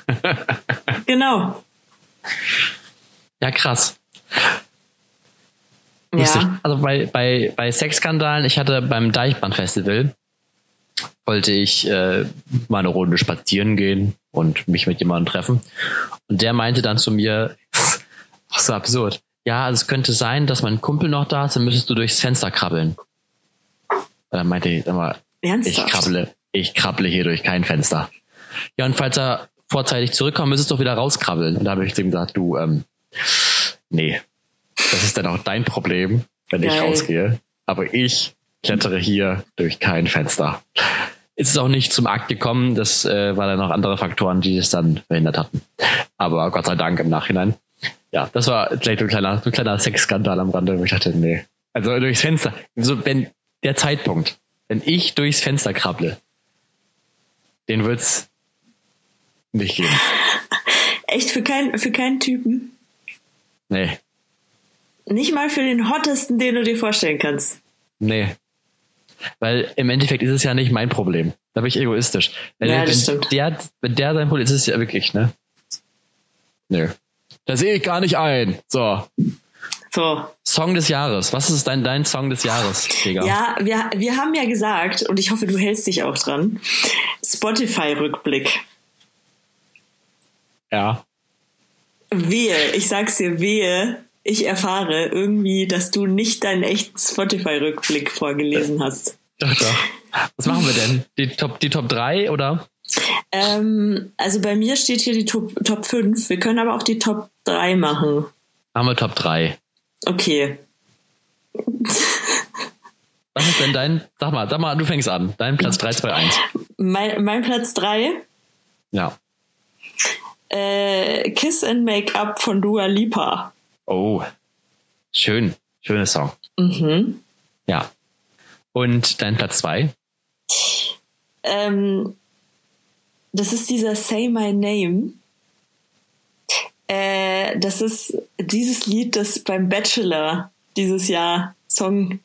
S2: genau.
S1: Ja, krass. Ja. Also bei, bei, bei Sexskandalen, ich hatte beim Deichbrand-Festival, wollte ich äh, mal eine Runde spazieren gehen und mich mit jemandem treffen. Und der meinte dann zu mir, ach so absurd. Ja, also es könnte sein, dass mein Kumpel noch da ist, dann müsstest du durchs Fenster krabbeln. Und dann meinte ich, mal, ich krabble, ich krabble hier durch kein Fenster. Ja, und falls er vorzeitig zurückkommt, müsstest du doch wieder rauskrabbeln. Und da habe ich ihm gesagt, du, ähm, nee, das ist dann auch dein Problem, wenn Geil. ich rausgehe. Aber ich klettere hier durch kein Fenster. Ist es auch nicht zum Akt gekommen, das äh, war dann noch andere Faktoren, die es dann verhindert hatten. Aber Gott sei Dank im Nachhinein. Ja, das war vielleicht ein kleiner, ein kleiner Sexskandal am Rande, wo ich dachte, nee. Also durchs Fenster. So, wenn der Zeitpunkt, wenn ich durchs Fenster krabble, den wird's nicht geben.
S2: Echt für, kein, für keinen Typen?
S3: Nee.
S2: Nicht mal für den hottesten, den du dir vorstellen kannst.
S3: Nee.
S1: Weil im Endeffekt ist es ja nicht mein Problem. Da bin ich egoistisch. Wenn,
S2: Ja, das
S1: wenn,
S2: stimmt.
S1: der, wenn der sein Problem ist, ist es ja wirklich, ne?
S3: Nö. Da sehe ich gar nicht ein. So.
S2: So.
S1: Song des Jahres. Was ist dein, dein Song des Jahres, Digga?
S2: Ja, wir, wir haben ja gesagt, und ich hoffe, du hältst dich auch dran, Spotify-Rückblick.
S3: Ja.
S2: Wehe, ich sag's dir, wehe, ich erfahre irgendwie, dass du nicht deinen echten Spotify-Rückblick vorgelesen hast.
S1: Doch, doch. Was machen wir denn? Die Top, die Top 3 oder?
S2: Ähm, also bei mir steht hier die Top, Top 5. Wir können aber auch die Top 3 machen.
S1: Machen wir Top 3.
S2: Okay.
S1: Was ist denn dein, sag mal, sag mal, du fängst an. Dein Platz 3, 2, 1.
S2: Mein, mein Platz 3,
S1: Ja.
S2: äh, Kiss and Make Up von Dua Lipa.
S1: Oh. Schön. Schöner Song.
S2: Mhm.
S1: Ja. Und dein Platz 2?
S2: Ähm, das ist dieser Say My Name. Äh, das ist dieses Lied, das beim Bachelor dieses Jahr Song,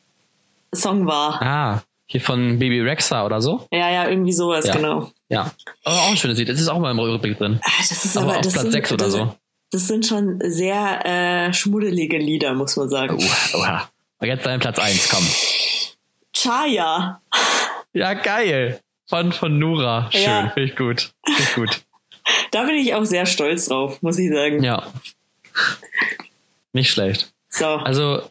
S2: Song war.
S1: Ah, hier von Baby Rexa oder so?
S2: Ja, ja, irgendwie sowas,
S1: Ja.
S2: genau.
S1: Ja. Aber auch ein schönes Lied. Das ist auch mal im Rückblick drin.
S2: Ah, Das ist
S1: Aber
S2: aber,
S1: auf Platz
S2: sind,
S1: 6 oder
S2: das,
S1: so.
S2: Das sind schon sehr äh, schmuddelige Lieder, muss man sagen.
S1: Oha. Und jetzt dein Platz 1, komm.
S2: Chaya.
S1: Ja, geil. Von, von Nura. Schön.
S2: Ja.
S1: Finde ich gut. Finde ich gut.
S2: Da bin ich auch sehr stolz drauf, muss ich sagen.
S1: Ja. Nicht schlecht.
S2: So.
S1: Also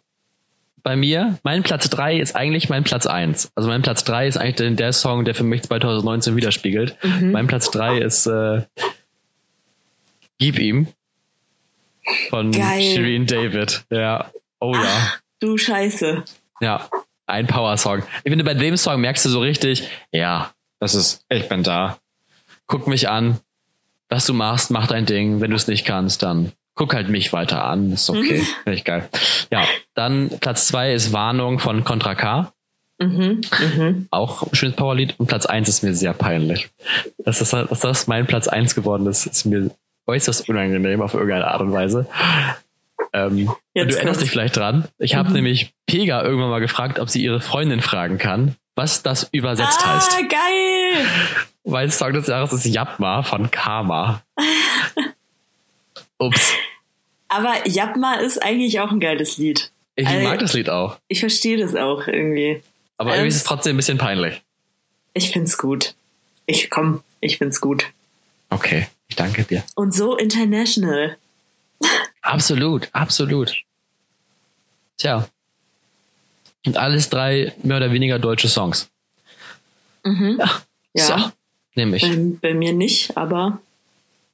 S1: bei mir, mein Platz 3 ist eigentlich mein Platz 1. Also mein Platz 3 ist eigentlich der, der Song, der für mich 2019 widerspiegelt.
S2: Mhm.
S1: Mein Platz 3 ist äh, Gib ihm von
S2: Geil.
S1: Shireen David. Ja. Oh ja.
S2: Du Scheiße.
S1: Ja. Ein Power-Song. Ich finde, bei dem Song merkst du so richtig, ja, das ist, ich bin da. Guck mich an. Was du machst, mach dein Ding. Wenn du es nicht kannst, dann guck halt mich weiter an. Ist okay. Finde ich geil. Ja. Dann Platz 2 ist Warnung von Contra K.
S2: Mhm. Mhm.
S1: Auch ein schönes Powerlied. Und Platz 1 ist mir sehr peinlich. Dass das, dass das mein Platz 1 geworden ist, ist mir äußerst unangenehm auf irgendeine Art und Weise. Ähm, du erinnerst dich vielleicht dran. Ich habe
S2: Mhm.
S1: nämlich Pega irgendwann mal gefragt, ob sie ihre Freundin fragen kann, was das übersetzt
S2: ah,
S1: heißt.
S2: geil.
S1: Mein Song des Jahres ist Yapma von Karma. Ups.
S2: Aber Japma ist eigentlich auch ein geiles Lied.
S1: Ich
S2: Also-
S1: mag das Lied auch.
S2: Ich verstehe das auch irgendwie.
S1: Aber irgendwie ist es
S2: Ähm,
S1: trotzdem ein bisschen peinlich.
S2: Ich find's gut. Ich komm, ich find's gut.
S1: Okay, ich danke dir.
S2: Und so international.
S1: Absolut, absolut. Tja. Und alles drei mehr oder weniger deutsche Songs.
S2: Mhm.
S1: Ja.
S2: Ja.
S1: So, nämlich.
S2: Bei, bei mir nicht, aber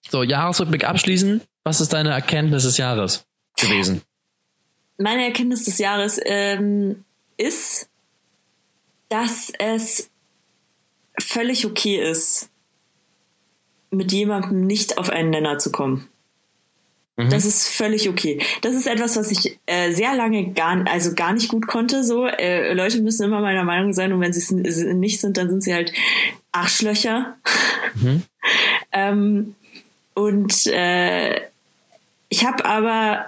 S1: So, Jahresrückblick abschließen. Was ist deine Erkenntnis des Jahres gewesen?
S2: meine Erkenntnis des Jahres ähm, ist, dass es völlig okay ist, mit jemandem nicht auf einen Nenner zu kommen.
S1: Mhm.
S2: Das ist völlig okay. Das ist etwas, was ich äh, sehr lange gar, also gar nicht gut konnte. So äh, Leute müssen immer meiner Meinung sein und wenn sie es nicht sind, dann sind sie halt Arschlöcher.
S1: Mhm.
S2: ähm, und äh, ich habe aber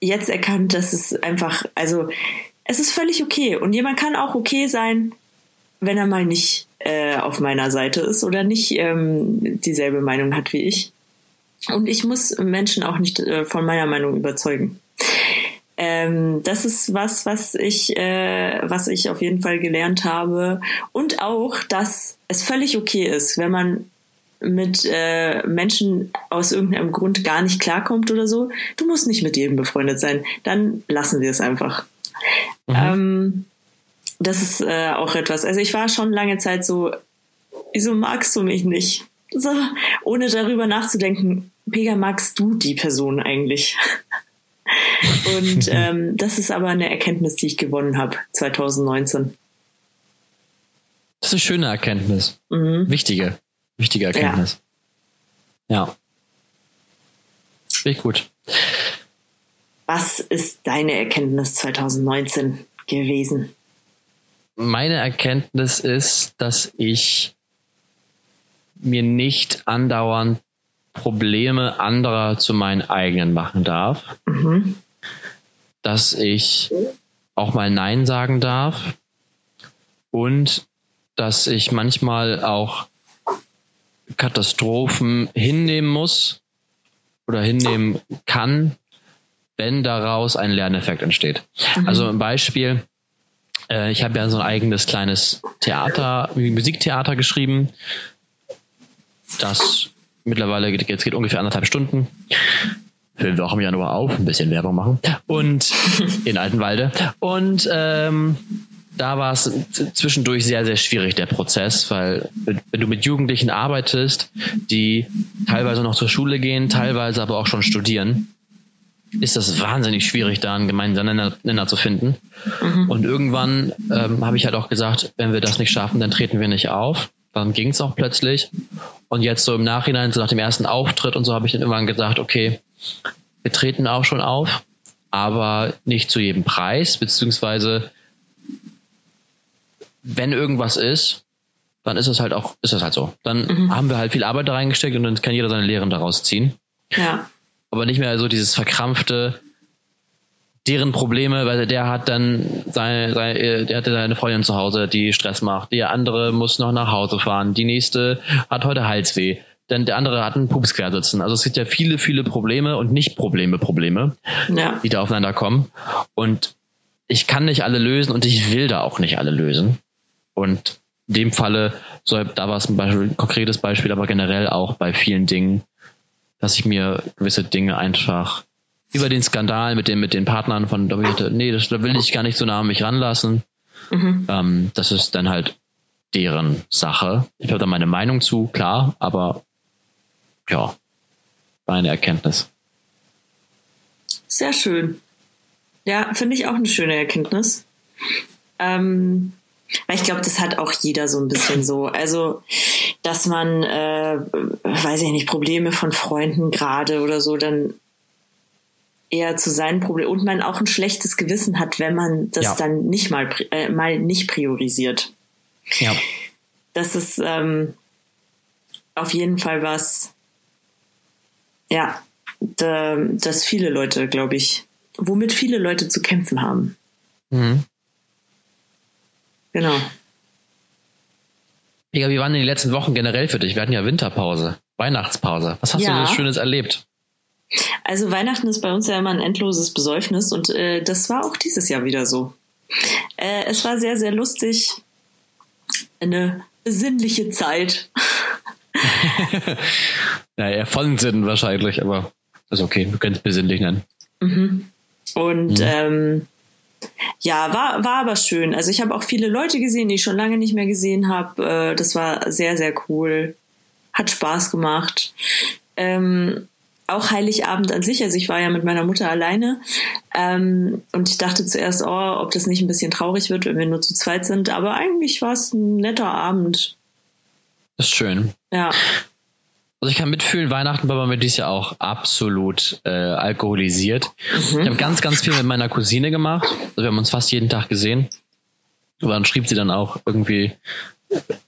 S2: jetzt erkannt, dass es einfach, also es ist völlig okay und jemand kann auch okay sein, wenn er mal nicht äh, auf meiner Seite ist oder nicht ähm, dieselbe Meinung hat wie ich. Und ich muss Menschen auch nicht äh, von meiner Meinung überzeugen. Ähm, das ist was, was ich, äh, was ich auf jeden Fall gelernt habe. Und auch, dass es völlig okay ist, wenn man mit äh, Menschen aus irgendeinem Grund gar nicht klarkommt oder so. Du musst nicht mit jedem befreundet sein. Dann lassen wir es einfach.
S1: Mhm.
S2: Ähm, das ist äh, auch etwas. Also ich war schon lange Zeit so, wieso magst du mich nicht? So, ohne darüber nachzudenken, Pega, magst du die Person eigentlich? Und ähm, das ist aber eine Erkenntnis, die ich gewonnen habe 2019.
S1: Das ist eine schöne Erkenntnis.
S2: Mhm.
S1: Wichtige, wichtige Erkenntnis. Ja. Finde ich gut.
S2: Was ist deine Erkenntnis 2019 gewesen?
S1: Meine Erkenntnis ist, dass ich mir nicht andauernd Probleme anderer zu meinen eigenen machen darf,
S2: Mhm.
S1: dass ich auch mal Nein sagen darf und dass ich manchmal auch Katastrophen hinnehmen muss oder hinnehmen kann, wenn daraus ein Lerneffekt entsteht.
S2: Mhm.
S1: Also ein Beispiel, äh, ich habe ja so ein eigenes kleines Theater, Musiktheater geschrieben, das mittlerweile geht, jetzt geht ungefähr anderthalb Stunden. Filmen wir auch im Januar auf, ein bisschen Werbung machen. Und in Altenwalde. Und ähm, da war es zwischendurch sehr, sehr schwierig, der Prozess, weil wenn du mit Jugendlichen arbeitest, die teilweise noch zur Schule gehen, teilweise aber auch schon studieren, ist das wahnsinnig schwierig, da einen gemeinsamen Nenner, Nenner zu finden. Und irgendwann ähm, habe ich halt auch gesagt, wenn wir das nicht schaffen, dann treten wir nicht auf. Dann ging es auch plötzlich. Und jetzt so im Nachhinein, so nach dem ersten Auftritt und so, habe ich dann irgendwann gesagt, okay, wir treten auch schon auf, aber nicht zu jedem Preis, beziehungsweise wenn irgendwas ist, dann ist es halt auch, ist es halt so. Dann haben wir halt viel Arbeit da reingesteckt und dann kann jeder seine Lehren daraus ziehen
S2: Ja.
S1: Aber nicht mehr so dieses verkrampfte, deren Probleme, weil der hat dann seine, seine, der hatte seine Freundin zu Hause, die Stress macht. Der andere muss noch nach Hause fahren. Die nächste hat heute Halsweh. Denn der andere hat einen Pups quer sitzen. Also es gibt ja viele, viele Probleme und nicht Probleme, Probleme,
S2: Ja.
S1: die da aufeinander kommen. Und ich kann nicht alle lösen und ich will da auch nicht alle lösen. Und in dem Falle, so, da war es ein, Beispiel, ein konkretes Beispiel, aber generell auch bei vielen Dingen, dass ich mir gewisse Dinge einfach über den Skandal mit den, mit den Partnern von Dominierte, nee, das da will ich gar nicht so nah an mich ranlassen.
S2: Mhm.
S1: Ähm, das ist dann halt deren Sache. Ich habe da meine Meinung zu, klar, aber ja, war eine Erkenntnis.
S2: Sehr schön. Ja, finde ich auch eine schöne Erkenntnis. Ähm, weil ich glaube, das hat auch jeder so ein bisschen so. Also, dass man, äh, weiß ich nicht, Probleme von Freunden gerade oder so, dann eher zu seinen Problemen und man auch ein schlechtes Gewissen hat, wenn man das
S1: Ja.
S2: dann nicht mal, äh, mal nicht priorisiert.
S1: Ja.
S2: Das ist ähm, auf jeden Fall was, ja, da, dass viele Leute, glaube ich, womit viele Leute zu kämpfen haben.
S1: Mhm.
S2: Genau.
S1: Mega, wie waren denn die letzten Wochen generell für dich? Wir hatten ja Winterpause, Weihnachtspause. Was hast
S2: Ja.
S1: du so Schönes erlebt?
S2: Also Weihnachten ist bei uns ja immer ein endloses Besäufnis und äh, das war auch dieses Jahr wieder so. Äh, es war sehr, sehr lustig. Eine besinnliche Zeit.
S1: Ja, eher von Sinn wahrscheinlich, aber ist okay, du kannst es besinnlich nennen.
S2: Und
S1: Mhm.
S2: ähm, ja, war, war aber schön. Also ich habe auch viele Leute gesehen, die ich schon lange nicht mehr gesehen habe. Äh, das war sehr, sehr cool. Hat Spaß gemacht. Ähm, auch Heiligabend an sich. Also ich war ja mit meiner Mutter alleine. Ähm, und ich dachte zuerst, oh, ob das nicht ein bisschen traurig wird, wenn wir nur zu zweit sind. Aber eigentlich war es ein netter Abend.
S1: Das ist schön.
S2: Ja.
S1: Also ich kann mitfühlen, Weihnachten war bei mir dieses Jahr auch absolut äh, alkoholisiert. Ich habe ganz, ganz viel mit meiner Cousine gemacht. Also wir haben uns fast jeden Tag gesehen. Aber dann schrieb sie dann auch irgendwie,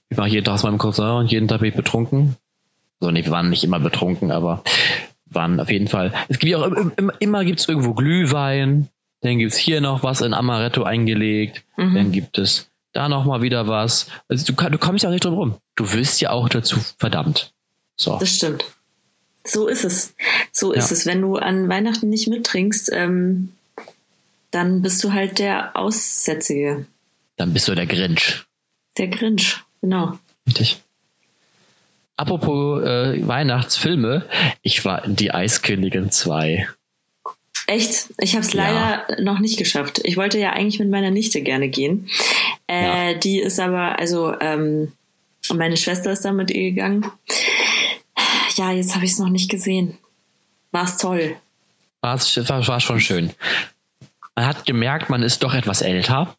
S1: ich mache jeden Tag aus meinem Cousin und jeden Tag bin ich betrunken. So, nee, wir waren nicht immer betrunken, aber waren auf jeden Fall. Es gibt ja auch immer, immer, gibt's irgendwo Glühwein, dann gibt's hier noch was in Amaretto eingelegt, dann gibt es da noch mal wieder was. Also du, du kommst ja auch nicht drum rum. Du wirst ja auch dazu verdammt. So.
S2: Das stimmt. So ist es. So ist
S1: Ja.
S2: es. Wenn du an Weihnachten nicht mittrinkst, ähm, dann bist du halt der Aussätzige,
S1: Dann bist du der Grinch.
S2: der Grinch. Genau.
S1: Richtig. Apropos äh, Weihnachtsfilme, ich war Die Eiskönigin 2.
S2: Echt? Ich habe es
S1: Ja.
S2: leider noch nicht geschafft. Ich wollte ja eigentlich mit meiner Nichte gerne gehen. Äh, Die ist aber, also ähm, meine Schwester ist da mit ihr gegangen. Ja, jetzt habe ich es noch nicht gesehen. War's toll.
S1: War, war, war schon schön. Man hat gemerkt, man ist doch etwas älter.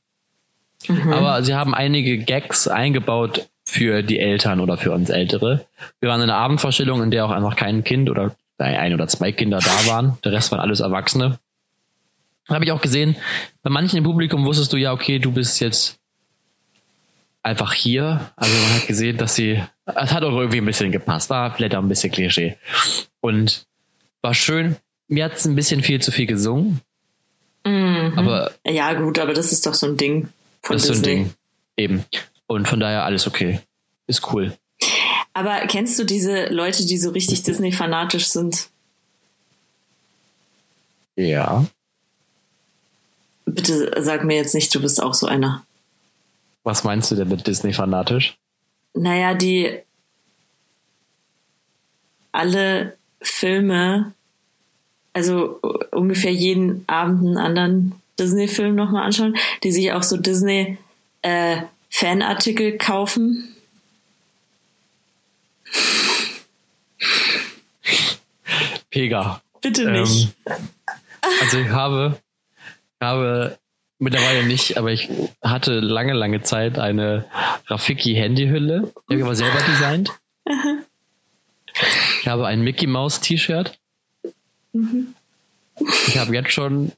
S1: Aber sie haben einige Gags eingebaut für die Eltern oder für uns Ältere. Wir waren in einer Abendvorstellung, in der auch einfach kein Kind oder ein oder zwei Kinder da waren. Der Rest waren alles Erwachsene. Da habe ich auch gesehen, bei manchen im Publikum wusstest du ja, okay, du bist jetzt einfach hier. Also man hat gesehen, dass sie es hat auch irgendwie ein bisschen gepasst. War vielleicht auch ein bisschen Klischee. Und war schön. Mir hat es ein bisschen viel zu viel gesungen.
S2: Mhm.
S1: Aber
S2: ja, gut, aber das ist doch so ein Ding von
S1: das ist so
S2: Disney.
S1: ein Ding. Eben. Und von daher alles okay. Ist cool.
S2: Aber kennst du diese Leute, die so richtig Disney-fanatisch sind?
S1: Ja.
S2: Bitte sag mir jetzt nicht, du bist auch so einer.
S1: Was meinst du denn mit Disney fanatisch?
S2: Naja, die alle Filme, also ungefähr jeden Abend einen anderen Disney-Film nochmal anschauen, die sich auch so Disney äh, Fanartikel kaufen.
S1: Pega.
S2: Bitte nicht.
S1: Also ich habe, habe mittlerweile nicht, aber ich hatte lange, lange Zeit eine Rafiki Handyhülle. Die habe ich aber selber designt. Ich habe ein Mickey Mouse T-Shirt. Ich habe jetzt schon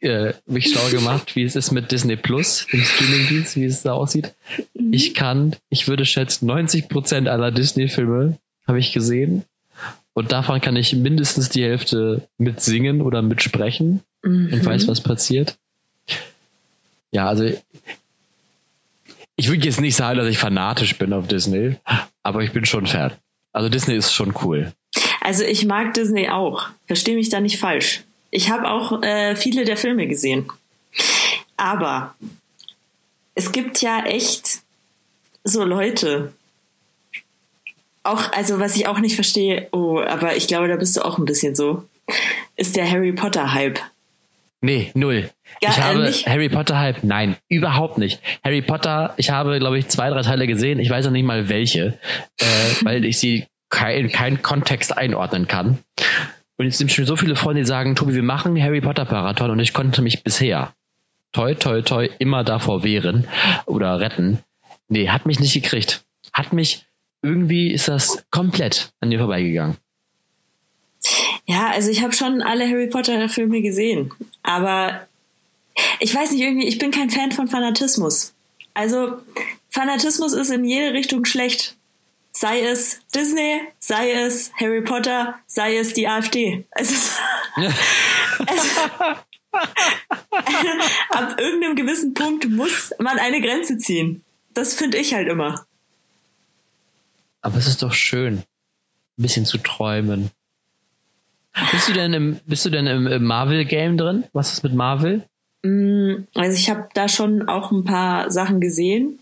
S1: äh, mich schlau gemacht, wie es ist mit Disney Plus, dem Streamingdienst, wie es da aussieht. Ich kann, ich würde schätzen, 90 Prozent aller Disney-Filme habe ich gesehen. Und davon kann ich mindestens die Hälfte mitsingen oder mitsprechen
S2: Mhm.
S1: und weiß, was passiert. Ja, also ich würde jetzt nicht sagen, dass ich fanatisch bin auf Disney, aber ich bin schon Fan. Also Disney ist schon cool.
S2: Also ich mag Disney auch. Verstehe mich da nicht falsch. Ich habe auch äh, viele der Filme gesehen. Aber es gibt ja echt so Leute. Auch, also was ich auch nicht verstehe, oh, aber ich glaube, da bist du auch ein bisschen so, ist der Harry Potter Hype.
S1: Nee, null.
S2: Ja,
S1: ich habe
S2: ehrlich?
S1: Harry Potter Hype. Nein, überhaupt nicht. Harry Potter, ich habe, glaube ich, zwei, drei Teile gesehen. Ich weiß noch nicht mal welche, äh, weil ich sie kein, keinen Kontext einordnen kann. Und jetzt sind schon so viele Freunde, die sagen, Tobi, wir machen Harry Potter Marathon und ich konnte mich bisher toi, toi, toi immer davor wehren oder retten. Nee, hat mich nicht gekriegt. Hat mich, irgendwie ist das komplett an mir vorbeigegangen.
S2: Ja, also ich habe schon alle Harry Potter Filme gesehen, aber ich weiß nicht irgendwie, ich bin kein Fan von Fanatismus. Also Fanatismus ist in jede Richtung schlecht. Sei es Disney, sei es Harry Potter, sei es die AfD. Also, ab irgendeinem gewissen Punkt muss man eine Grenze ziehen. Das finde ich halt immer.
S1: Aber es ist doch schön, ein bisschen zu träumen. Bist du denn im, bist du denn im, im Marvel-Game drin? Was ist mit Marvel?
S2: Mm, Also ich habe da schon auch ein paar Sachen gesehen.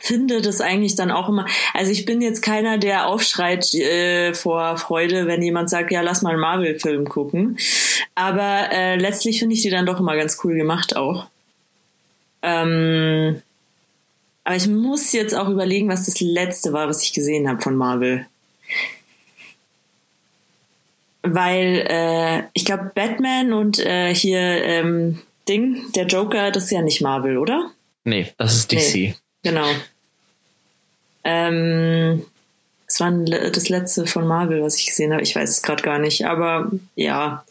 S2: Finde das eigentlich dann auch immer. Also ich bin jetzt keiner, der aufschreit äh, vor Freude, wenn jemand sagt, ja, lass mal einen Marvel-Film gucken. Aber äh, letztlich finde ich die dann doch immer ganz cool gemacht auch. Ähm, aber ich muss jetzt auch überlegen, was das letzte war, was ich gesehen habe von Marvel. Weil äh, ich glaube, Batman und äh, hier ähm, Ding, der Joker, das ist ja nicht Marvel, oder?
S1: Nee, das ist DC.
S2: Nee. Genau. Ähm, das war das letzte von Marvel, was ich gesehen habe. Ich weiß es gerade gar nicht, aber ja.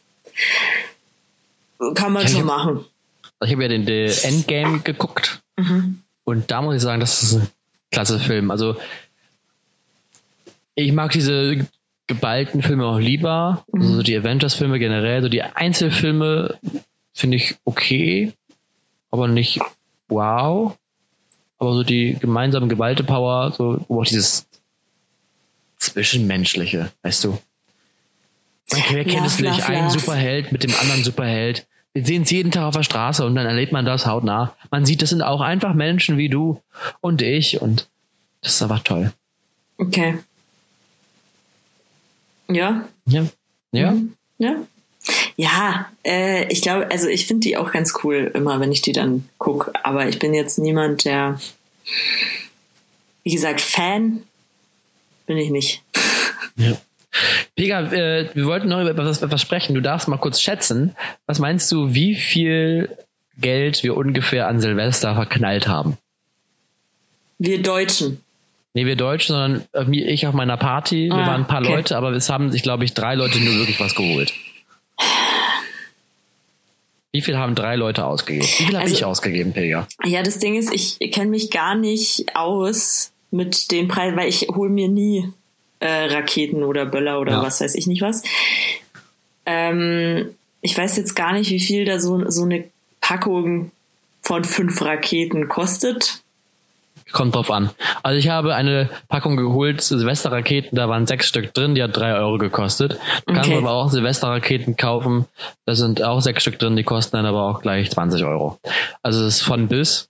S2: Kann man
S1: ich
S2: schon
S1: hab-
S2: machen.
S1: Ich habe ja den, den Endgame geguckt
S2: Mhm.
S1: und da muss ich sagen, das ist ein klasse Film. Also ich mag diese geballten Filme auch lieber.
S2: Mhm.
S1: Also so die Avengers-Filme generell. So die Einzelfilme finde ich okay, aber nicht wow. Aber so die gemeinsame geballte Power, so auch dieses Zwischenmenschliche, weißt du. Man kennt
S2: Love,
S1: es nicht,
S2: love, love.
S1: Superheld mit dem anderen Superheld. Wir sehen es jeden Tag auf der Straße und dann erlebt man das hautnah. Man sieht, das sind auch einfach Menschen wie du und ich und das ist einfach toll.
S2: Okay. Ja.
S1: Ja. Ja.
S2: Mhm. Ja. Ja, äh, ich glaube, also ich finde die auch ganz cool, immer wenn ich die dann gucke. Aber ich bin jetzt niemand, der, wie gesagt, Fan bin ich nicht.
S1: ja. Pega, äh, wir wollten noch über etwas, etwas sprechen. Du darfst mal kurz schätzen. Was meinst du, wie viel Geld wir ungefähr an Silvester verknallt haben?
S2: Wir Deutschen.
S1: Nee, wir Deutschen, sondern äh, ich auf meiner Party. Wir
S2: Ah,
S1: waren ein paar
S2: okay.
S1: Leute, aber es haben sich, glaube ich, drei Leute nur wirklich was geholt. Wie viel haben drei Leute ausgegeben? Wie viel habe
S2: Also-
S1: ich ausgegeben, Pega?
S2: Ja, das Ding ist, ich kenne mich gar nicht aus mit den Preisen, weil ich hole mir nie äh, Raketen oder Böller oder
S1: Ja.
S2: was weiß ich nicht was. Ähm, ich weiß jetzt gar nicht, wie viel da so, so eine Packung von fünf Raketen kostet.
S1: Kommt drauf an. Also ich habe eine Packung geholt, Silvesterraketen, da waren sechs Stück drin, die hat drei Euro gekostet. Du kannst
S2: Okay.
S1: aber auch Silvesterraketen kaufen, da sind auch sechs Stück drin, die kosten dann aber auch gleich 20 Euro. Also es ist von bis.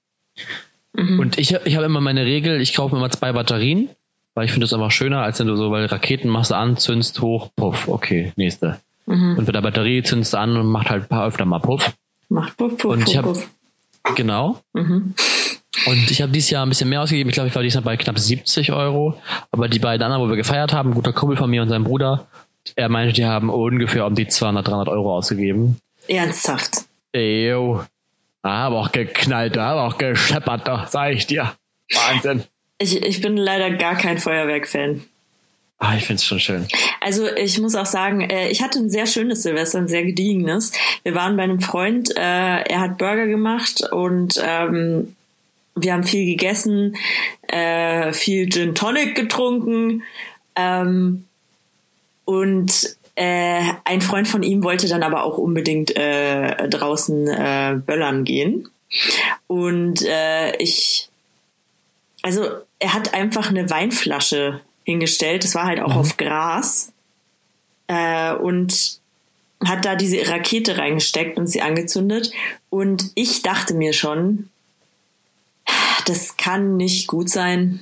S2: Mhm.
S1: Und ich, ich habe immer meine Regel, ich kaufe mir immer zwei Batterien, weil ich finde es einfach schöner, als wenn du so, weil Raketen machst du an, zündst hoch, puff, okay, nächste.
S2: Mhm.
S1: Und mit der Batterie zündst du an und macht halt ein paar öfter mal puff.
S2: Macht puff, puff,
S1: Und ich
S2: puff,
S1: hab-
S2: puff.
S1: Genau.
S2: Mhm.
S1: Und ich habe dieses Jahr ein bisschen mehr ausgegeben. Ich glaube, ich war dieses Jahr bei knapp 70 Euro. Aber die beiden anderen, wo wir gefeiert haben, ein guter Kumpel von mir und sein Bruder, er meinte, die haben ungefähr um die 200, 300 Euro ausgegeben.
S2: Ernsthaft.
S1: Da habe auch geknallt, da habe auch gescheppert, da sag ich dir. Wahnsinn.
S2: Ich, ich bin leider gar kein Feuerwerk-Fan.
S1: Ah, ich find's schon schön.
S2: Also ich muss auch sagen, äh, ich hatte ein sehr schönes Silvester, ein sehr gediegenes. Wir waren bei einem Freund, äh, er hat Burger gemacht und ähm, wir haben viel gegessen, äh, viel Gin Tonic getrunken ähm, und äh, ein Freund von ihm wollte dann aber auch unbedingt äh, draußen äh, böllern gehen. Und äh, ich, also er hat einfach eine Weinflasche hingestellt. Das war halt auch auf Gras. Äh, und hat da diese Rakete reingesteckt und sie angezündet. Und ich dachte mir schon, das kann nicht gut sein.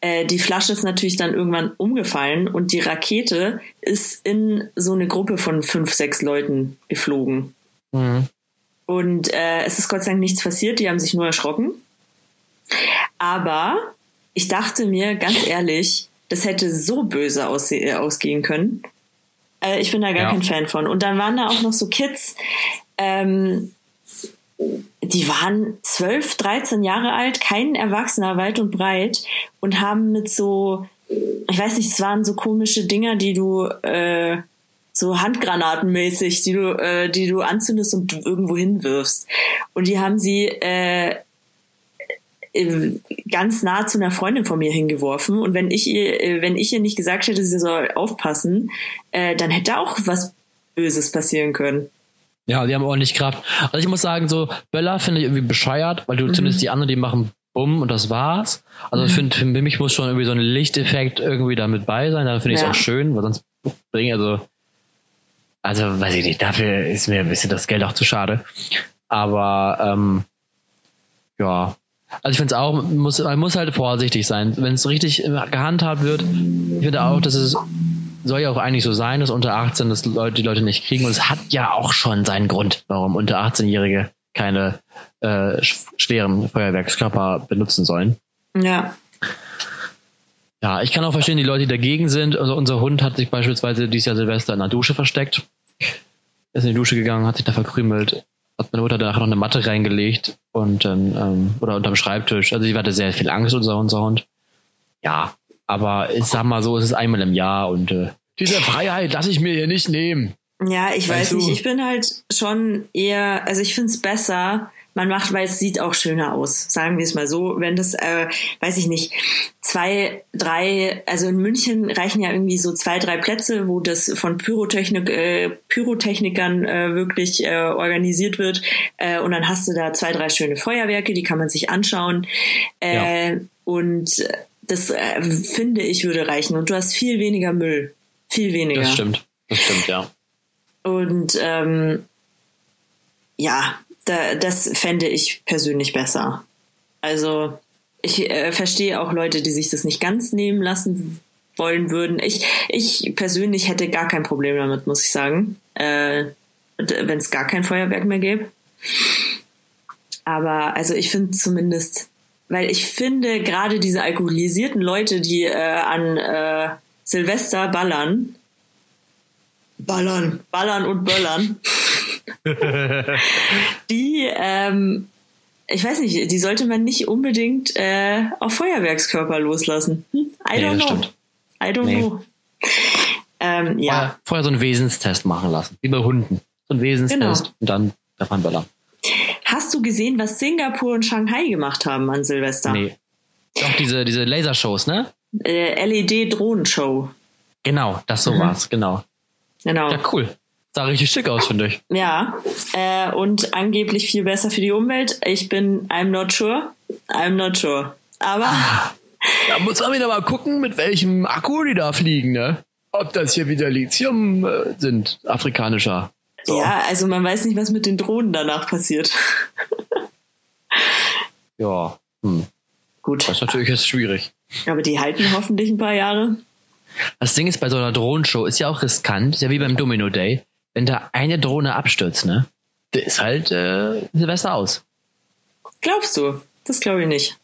S2: Äh, die Flasche ist natürlich dann irgendwann umgefallen und die Rakete ist in so eine Gruppe von fünf, sechs Leuten geflogen.
S1: Mhm.
S2: Und äh, es ist Gott sei Dank nichts passiert, die haben sich nur erschrocken. Aber ich dachte mir ganz ehrlich, das hätte so böse ausse- äh, ausgehen können. Äh, ich bin da gar
S1: Ja.
S2: kein Fan von. Und dann waren da auch noch so Kids, ähm, die waren 12, 13 Jahre alt, kein Erwachsener, weit und breit, und haben mit so, ich weiß nicht, es waren so komische Dinger, die du äh, so Handgranatenmäßig, die du, äh, die du anzündest und irgendwo hinwirfst. Und die haben sie äh, ganz nah zu einer Freundin von mir hingeworfen. Und wenn ich ihr, äh, wenn ich ihr nicht gesagt hätte, sie soll aufpassen, äh, dann hätte auch was Böses passieren können.
S1: Ja, die haben ordentlich Kraft. Also ich muss sagen, so Böller finde ich irgendwie bescheuert, weil du
S2: Mhm.
S1: zündest die anderen, die machen Bumm und das war's. Also ich finde, für mich muss schon irgendwie so ein Lichteffekt irgendwie damit bei sein, dann finde ich es
S2: Ja.
S1: auch schön, weil sonst bringe also also weiß ich nicht, dafür ist mir ein bisschen das Geld auch zu schade. Aber ähm, ja, also ich finde es auch, muss, man muss halt vorsichtig sein. Wenn es richtig gehandhabt wird, ich finde auch, dass es soll ja auch eigentlich so sein, dass unter 18 das Leute, die Leute nicht kriegen. Und es hat ja auch schon seinen Grund, warum unter 18-Jährige keine äh, sch- schweren Feuerwerkskörper benutzen sollen.
S2: Ja.
S1: Ja, ich kann auch verstehen, die Leute, die dagegen sind. Also unser Hund hat sich beispielsweise dieses Jahr Silvester in der Dusche versteckt. Ist in die Dusche gegangen, hat sich da verkrümelt. Hat meine Mutter danach noch eine Matte reingelegt und dann, ähm, oder unterm Schreibtisch. Also sie hatte sehr viel Angst, unser, unser Hund. Ja, aber ich sag mal so, es ist einmal im Jahr und äh, diese Freiheit lasse ich mir hier nicht nehmen.
S2: Ja, ich weiß
S1: Weißt du?
S2: nicht. Ich bin halt schon eher, also ich find's besser, man macht, weil es sieht auch schöner aus. Sagen wir es mal so. Wenn das, äh, weiß ich nicht, zwei, drei, also in München reichen ja irgendwie so zwei, drei Plätze, wo das von Pyrotechnik, äh, Pyrotechnikern äh, wirklich äh, organisiert wird. Äh, und dann hast du da zwei, drei schöne Feuerwerke, die kann man sich anschauen. Äh, Und das äh, finde ich würde reichen. Und du hast viel weniger Müll. Viel weniger.
S1: Das stimmt. Das stimmt, ja.
S2: Und ähm, ja, da, das fände ich persönlich besser. Also ich äh, verstehe auch Leute, die sich das nicht ganz nehmen lassen wollen würden. Ich, ich persönlich hätte gar kein Problem damit, muss ich sagen, äh, wenn es gar kein Feuerwerk mehr gäbe. Aber also ich finde zumindest, weil ich finde gerade diese alkoholisierten Leute, die äh, an äh, Silvester ballern, ballern, ballern und böllern, die, ähm, ich weiß nicht, die sollte man nicht unbedingt äh, auf Feuerwerkskörper loslassen. Hm? I
S1: Nee,
S2: don't
S1: das
S2: know.
S1: stimmt.
S2: I don't
S1: Nee.
S2: know. Ähm, ja,
S1: Vorher, so einen Wesenstest machen lassen. Wie bei Hunden. So ein Wesenstest
S2: Genau.
S1: und dann darf man böllern.
S2: Hast du gesehen, was Singapur und Shanghai gemacht haben an Silvester?
S1: Nee. Doch, diese, diese Lasershows, ne?
S2: Äh, LED-Drohnenshow.
S1: Genau, das so
S2: Mhm.
S1: war's, genau.
S2: Genau.
S1: Ja, cool. Sah richtig schick aus, finde ich.
S2: Ja, äh, und angeblich viel besser für die Umwelt. Ich bin, I'm not sure. I'm not sure. Aber
S1: Da muss man wieder mal gucken, mit welchem Akku die da fliegen, ne? Ob das hier wieder Lithium äh, sind, afrikanischer. So.
S2: ja, also man weiß nicht, was mit den Drohnen danach passiert.
S1: Ja. Hm.
S2: Gut,
S1: Das ist natürlich jetzt schwierig.
S2: aber die halten hoffentlich ein paar Jahre.
S1: Das Ding ist bei so einer Drohnenshow, ist ja auch riskant, ist ja wie beim Domino Day, wenn da eine Drohne abstürzt, ne? Der ist halt äh, Silvester aus.
S2: Glaubst du? Das glaube ich nicht.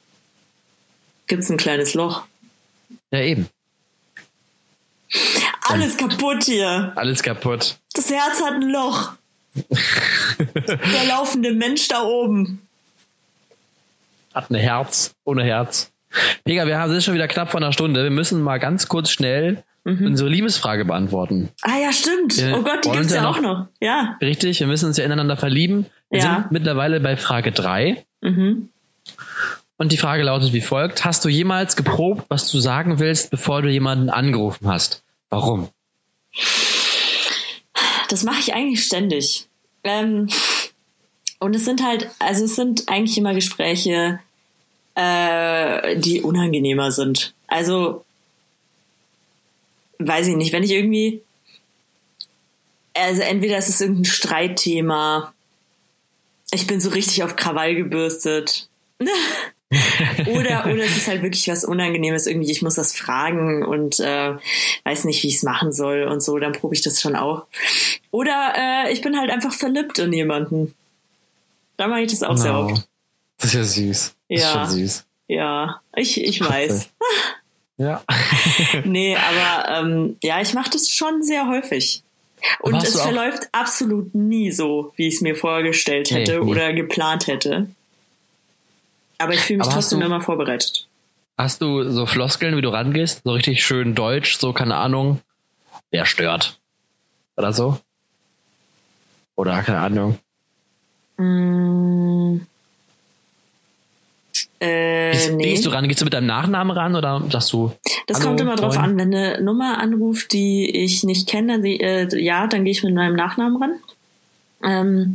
S2: Gibt's ein kleines Loch.
S1: Ja, eben.
S2: Alles kaputt hier.
S1: Alles kaputt.
S2: Das Herz hat ein Loch. Der laufende Mensch da oben.
S1: Hat ein Herz, ohne Herz. Pega, wir haben- sind schon wieder knapp vor einer Stunde. Wir müssen mal ganz kurz schnell unsere Liebesfrage beantworten.
S2: Ah ja, stimmt.
S1: Wir
S2: oh Gott, die
S1: wollen
S2: gibt's
S1: ja
S2: auch noch. Ja.
S1: Richtig, wir müssen uns ja ineinander verlieben. Wir
S2: Ja.
S1: sind mittlerweile bei Frage 3.
S2: Mhm.
S1: Und die Frage lautet wie folgt. Hast du jemals geprobt, was du sagen willst, bevor du jemanden angerufen hast? Warum?
S2: Das mache ich eigentlich ständig. Ähm, und es sind halt, also es sind eigentlich immer Gespräche, äh, die unangenehmer sind. Also, weiß ich nicht, wenn ich irgendwie, also entweder ist es irgendein Streitthema, ich bin so richtig auf Krawall gebürstet. oder, oder es ist halt wirklich was Unangenehmes irgendwie, ich muss was fragen und äh, weiß nicht, wie ich es machen soll und so, dann probe ich das schon auch. Oder äh, ich bin halt einfach verliebt in jemanden. Da mache ich das auch sehr
S1: Genau.
S2: oft.
S1: Das ist ja süß. Das
S2: Ja.
S1: ist schon süß.
S2: Ja, ich, ich weiß.
S1: Ja.
S2: Nee, aber ähm, ja, ich mache das schon sehr häufig. Und es verläuft absolut nie so, wie ich es mir vorgestellt
S1: Nee,
S2: hätte
S1: nie.
S2: oder geplant hätte. Aber ich fühle mich
S1: Aber hast
S2: trotzdem
S1: du-
S2: immer vorbereitet.
S1: Hast du so Floskeln, wie du rangehst? So richtig schön deutsch, so keine Ahnung. Wer stört? Oder so? Oder keine Ahnung.
S2: Mm. Äh,
S1: wie
S2: nee.
S1: gehst du ran? Gehst du mit deinem Nachnamen ran oder sagst du?
S2: Das kommt immer drauf an. Wenn eine Nummer anruft, die ich nicht kenne, dann, die, äh, ja, dann gehe ich mit meinem Nachnamen ran. Ähm,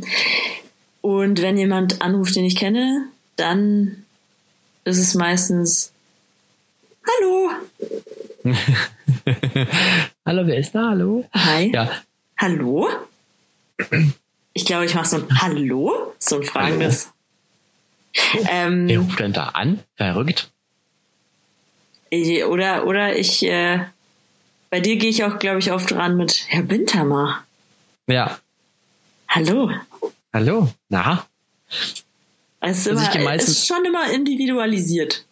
S2: und wenn jemand anruft, den ich kenne, dann ist es meistens Hallo.
S1: Hallo, wer ist da? Hallo?
S2: Hi.
S1: Ja,
S2: Hallo? Ich glaube, ich mache so ein Hallo, so ein fragendes. Ähm,
S1: wer ruft denn da an? Verrückt.
S2: oder oder ich äh, bei dir gehe ich auch, glaube ich, oft ran mit Herr Bintermer.
S1: Ja.
S2: Hallo.
S1: Hallo? Na?
S2: Es ist,
S1: Also
S2: immer, ist schon immer individualisiert.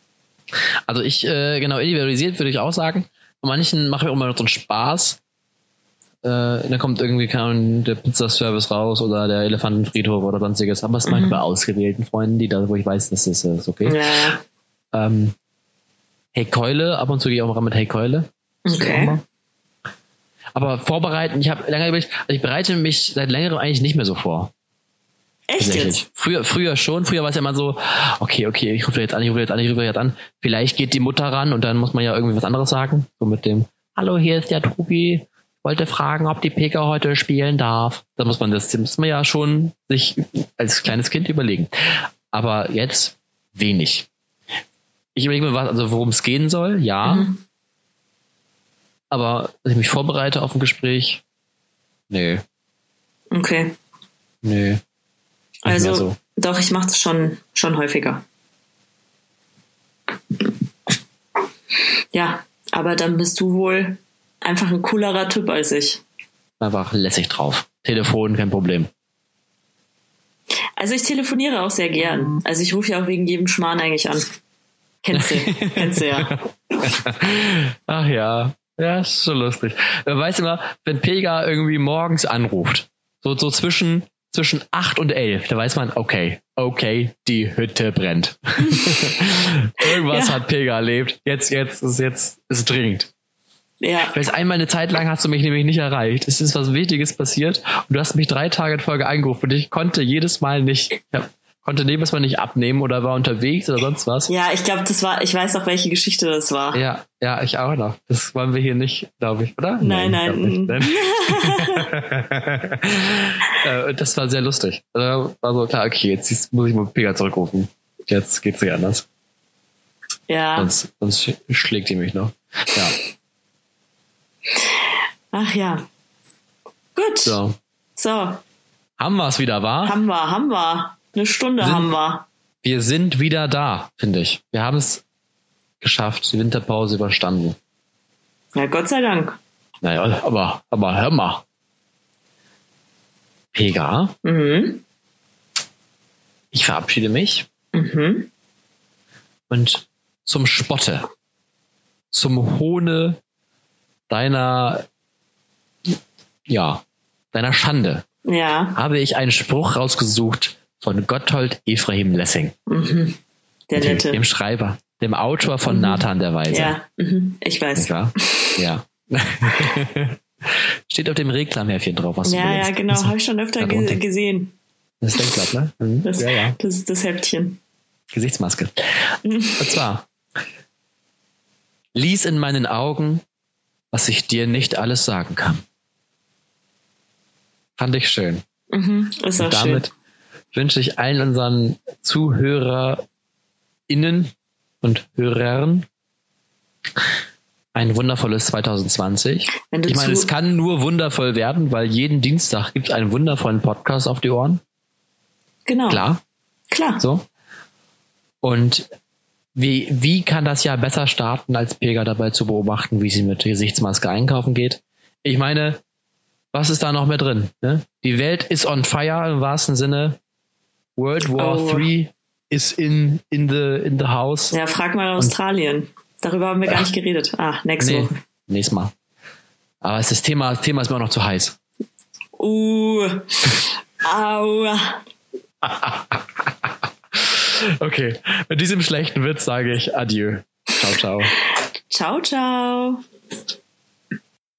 S1: Also ich, äh, genau, individualisiert würde ich auch sagen. Bei manchen mache ich auch mal so einen Spaß. Äh, dann kommt irgendwie Ahnung, der Pizzaservice raus oder der Elefantenfriedhof oder sonstiges. Aber es ich bei ausgewählten Freunden, die da, wo ich weiß, das ist, äh, ist okay.
S2: Ja,
S1: Ähm, hey Keule, ab und zu gehe ich auch mal ran mit Hey Keule.
S2: Okay.
S1: Aber vorbereiten, ich habe lange überlegt, also ich bereite mich seit längerem eigentlich nicht mehr so vor.
S2: Echt jetzt?
S1: Früher, früher schon. Früher war es ja immer so, okay, okay, ich rufe jetzt an, ich rufe jetzt an, ich rufe jetzt an. Vielleicht geht die Mutter ran und dann muss man ja irgendwie was anderes sagen. So mit dem, hallo, hier ist der Tobi. Wollte fragen, ob die Pika heute spielen darf. Da muss man das, das muss man ja schon sich als kleines Kind überlegen. Aber jetzt wenig. Ich überlege mir, was, also worum es gehen soll, ja.
S2: Mhm.
S1: Aber dass ich mich vorbereite auf ein Gespräch, nee,
S2: Okay.
S1: nee.
S2: Also,
S1: so.
S2: doch, ich mache das schon, schon häufiger. Ja, aber dann bist du wohl einfach ein coolerer Typ als ich.
S1: einfach lässig drauf. Telefon, kein Problem.
S2: Also ich telefoniere auch sehr gern. Also ich rufe ja auch wegen jedem Schmarrn eigentlich an. Kennst du, kennst du ja.
S1: Ach ja, ja, ist so lustig. Weißt du mal, wenn Pega irgendwie morgens anruft, so, so zwischen, zwischen 8 und 11, da weiß man, okay, okay, die Hütte brennt. Irgendwas
S2: Ja.
S1: hat Pega erlebt. Jetzt, jetzt, ist jetzt, ist dringend.
S2: Ja,
S1: Weil einmal eine Zeit lang hast du mich nämlich nicht erreicht. Es ist was Wichtiges passiert und du hast mich drei Tage in Folge angerufen und ich konnte jedes Mal nicht. Ich hab, konnte Nebelsmann nicht abnehmen oder war unterwegs oder sonst was.
S2: Ja, ich glaube, das war, ich weiß auch, welche Geschichte das war.
S1: Ja, ja, ich auch noch. Das wollen wir hier nicht, glaube ich, oder?
S2: Nein, nein.
S1: nicht. Äh, das war sehr lustig. Also war so klar, okay, jetzt muss ich mal Pega zurückrufen. Jetzt geht's nicht anders.
S2: Ja.
S1: Sonst, sonst sch- schlägt die mich noch. Ja.
S2: Ach ja. Gut. So.
S1: So. Haben wir es wieder, war?
S2: Haben wir, haben wir. Eine Stunde
S1: Sind-
S2: haben wir.
S1: Wir sind wieder da, finde ich. Wir haben es geschafft, die Winterpause überstanden.
S2: Ja, Gott sei Dank.
S1: Naja, aber, aber hör mal. Pega,
S2: Mhm.
S1: ich verabschiede mich
S2: Mhm.
S1: und zum Spotte, zum Hohne deiner, ja, deiner Schande
S2: Ja.
S1: habe ich einen Spruch rausgesucht von Gotthold Ephraim Lessing,
S2: Mhm. Der nette.
S1: dem Schreiber, dem Autor von
S2: Mhm.
S1: Nathan der Weise.
S2: Ja, mhm. ich weiß.
S1: Wahr? Ja. Steht auf dem Reklamhefchen drauf, was du
S2: Ja, ja, genau.
S1: Also,
S2: Habe ich schon öfter ge
S1: Das
S2: gesehen.
S1: ist Denkblatt, ne? Mhm.
S2: Das,
S1: ja, ja.
S2: das ist das Heftchen.
S1: Gesichtsmaske.
S2: Mhm.
S1: Und zwar, lies in meinen Augen, was ich dir nicht alles sagen kann. Fand ich schön.
S2: Mhm. Ist auch
S1: Und damit
S2: schön.
S1: Wünsche ich allen unseren ZuhörerInnen und Hörern ein wundervolles 2020.
S2: Wenn du
S1: Ich meine, es kann nur wundervoll werden, weil jeden Dienstag gibt es einen wundervollen Podcast auf die Ohren.
S2: genau.
S1: Klar,
S2: Klar.
S1: so. Und wie, wie kann das Jahr besser starten, als Pega dabei zu beobachten, wie sie mit Gesichtsmaske einkaufen geht? Ich meine, was ist da noch mehr drin? Ne? Die Welt ist on fire im wahrsten Sinne. World War
S2: Oh.
S1: III is in, in, the, in the house.
S2: Ja, frag mal Australien. Darüber haben wir gar nicht geredet. Ah, nächste
S1: Nee,
S2: Woche.
S1: nächstes Mal. Aber ist das Thema, das Thema ist mir auch noch zu heiß.
S2: Uh. Aua.
S1: Okay, mit diesem schlechten Witz sage ich Adieu. Ciao, ciao.
S2: Ciao, ciao.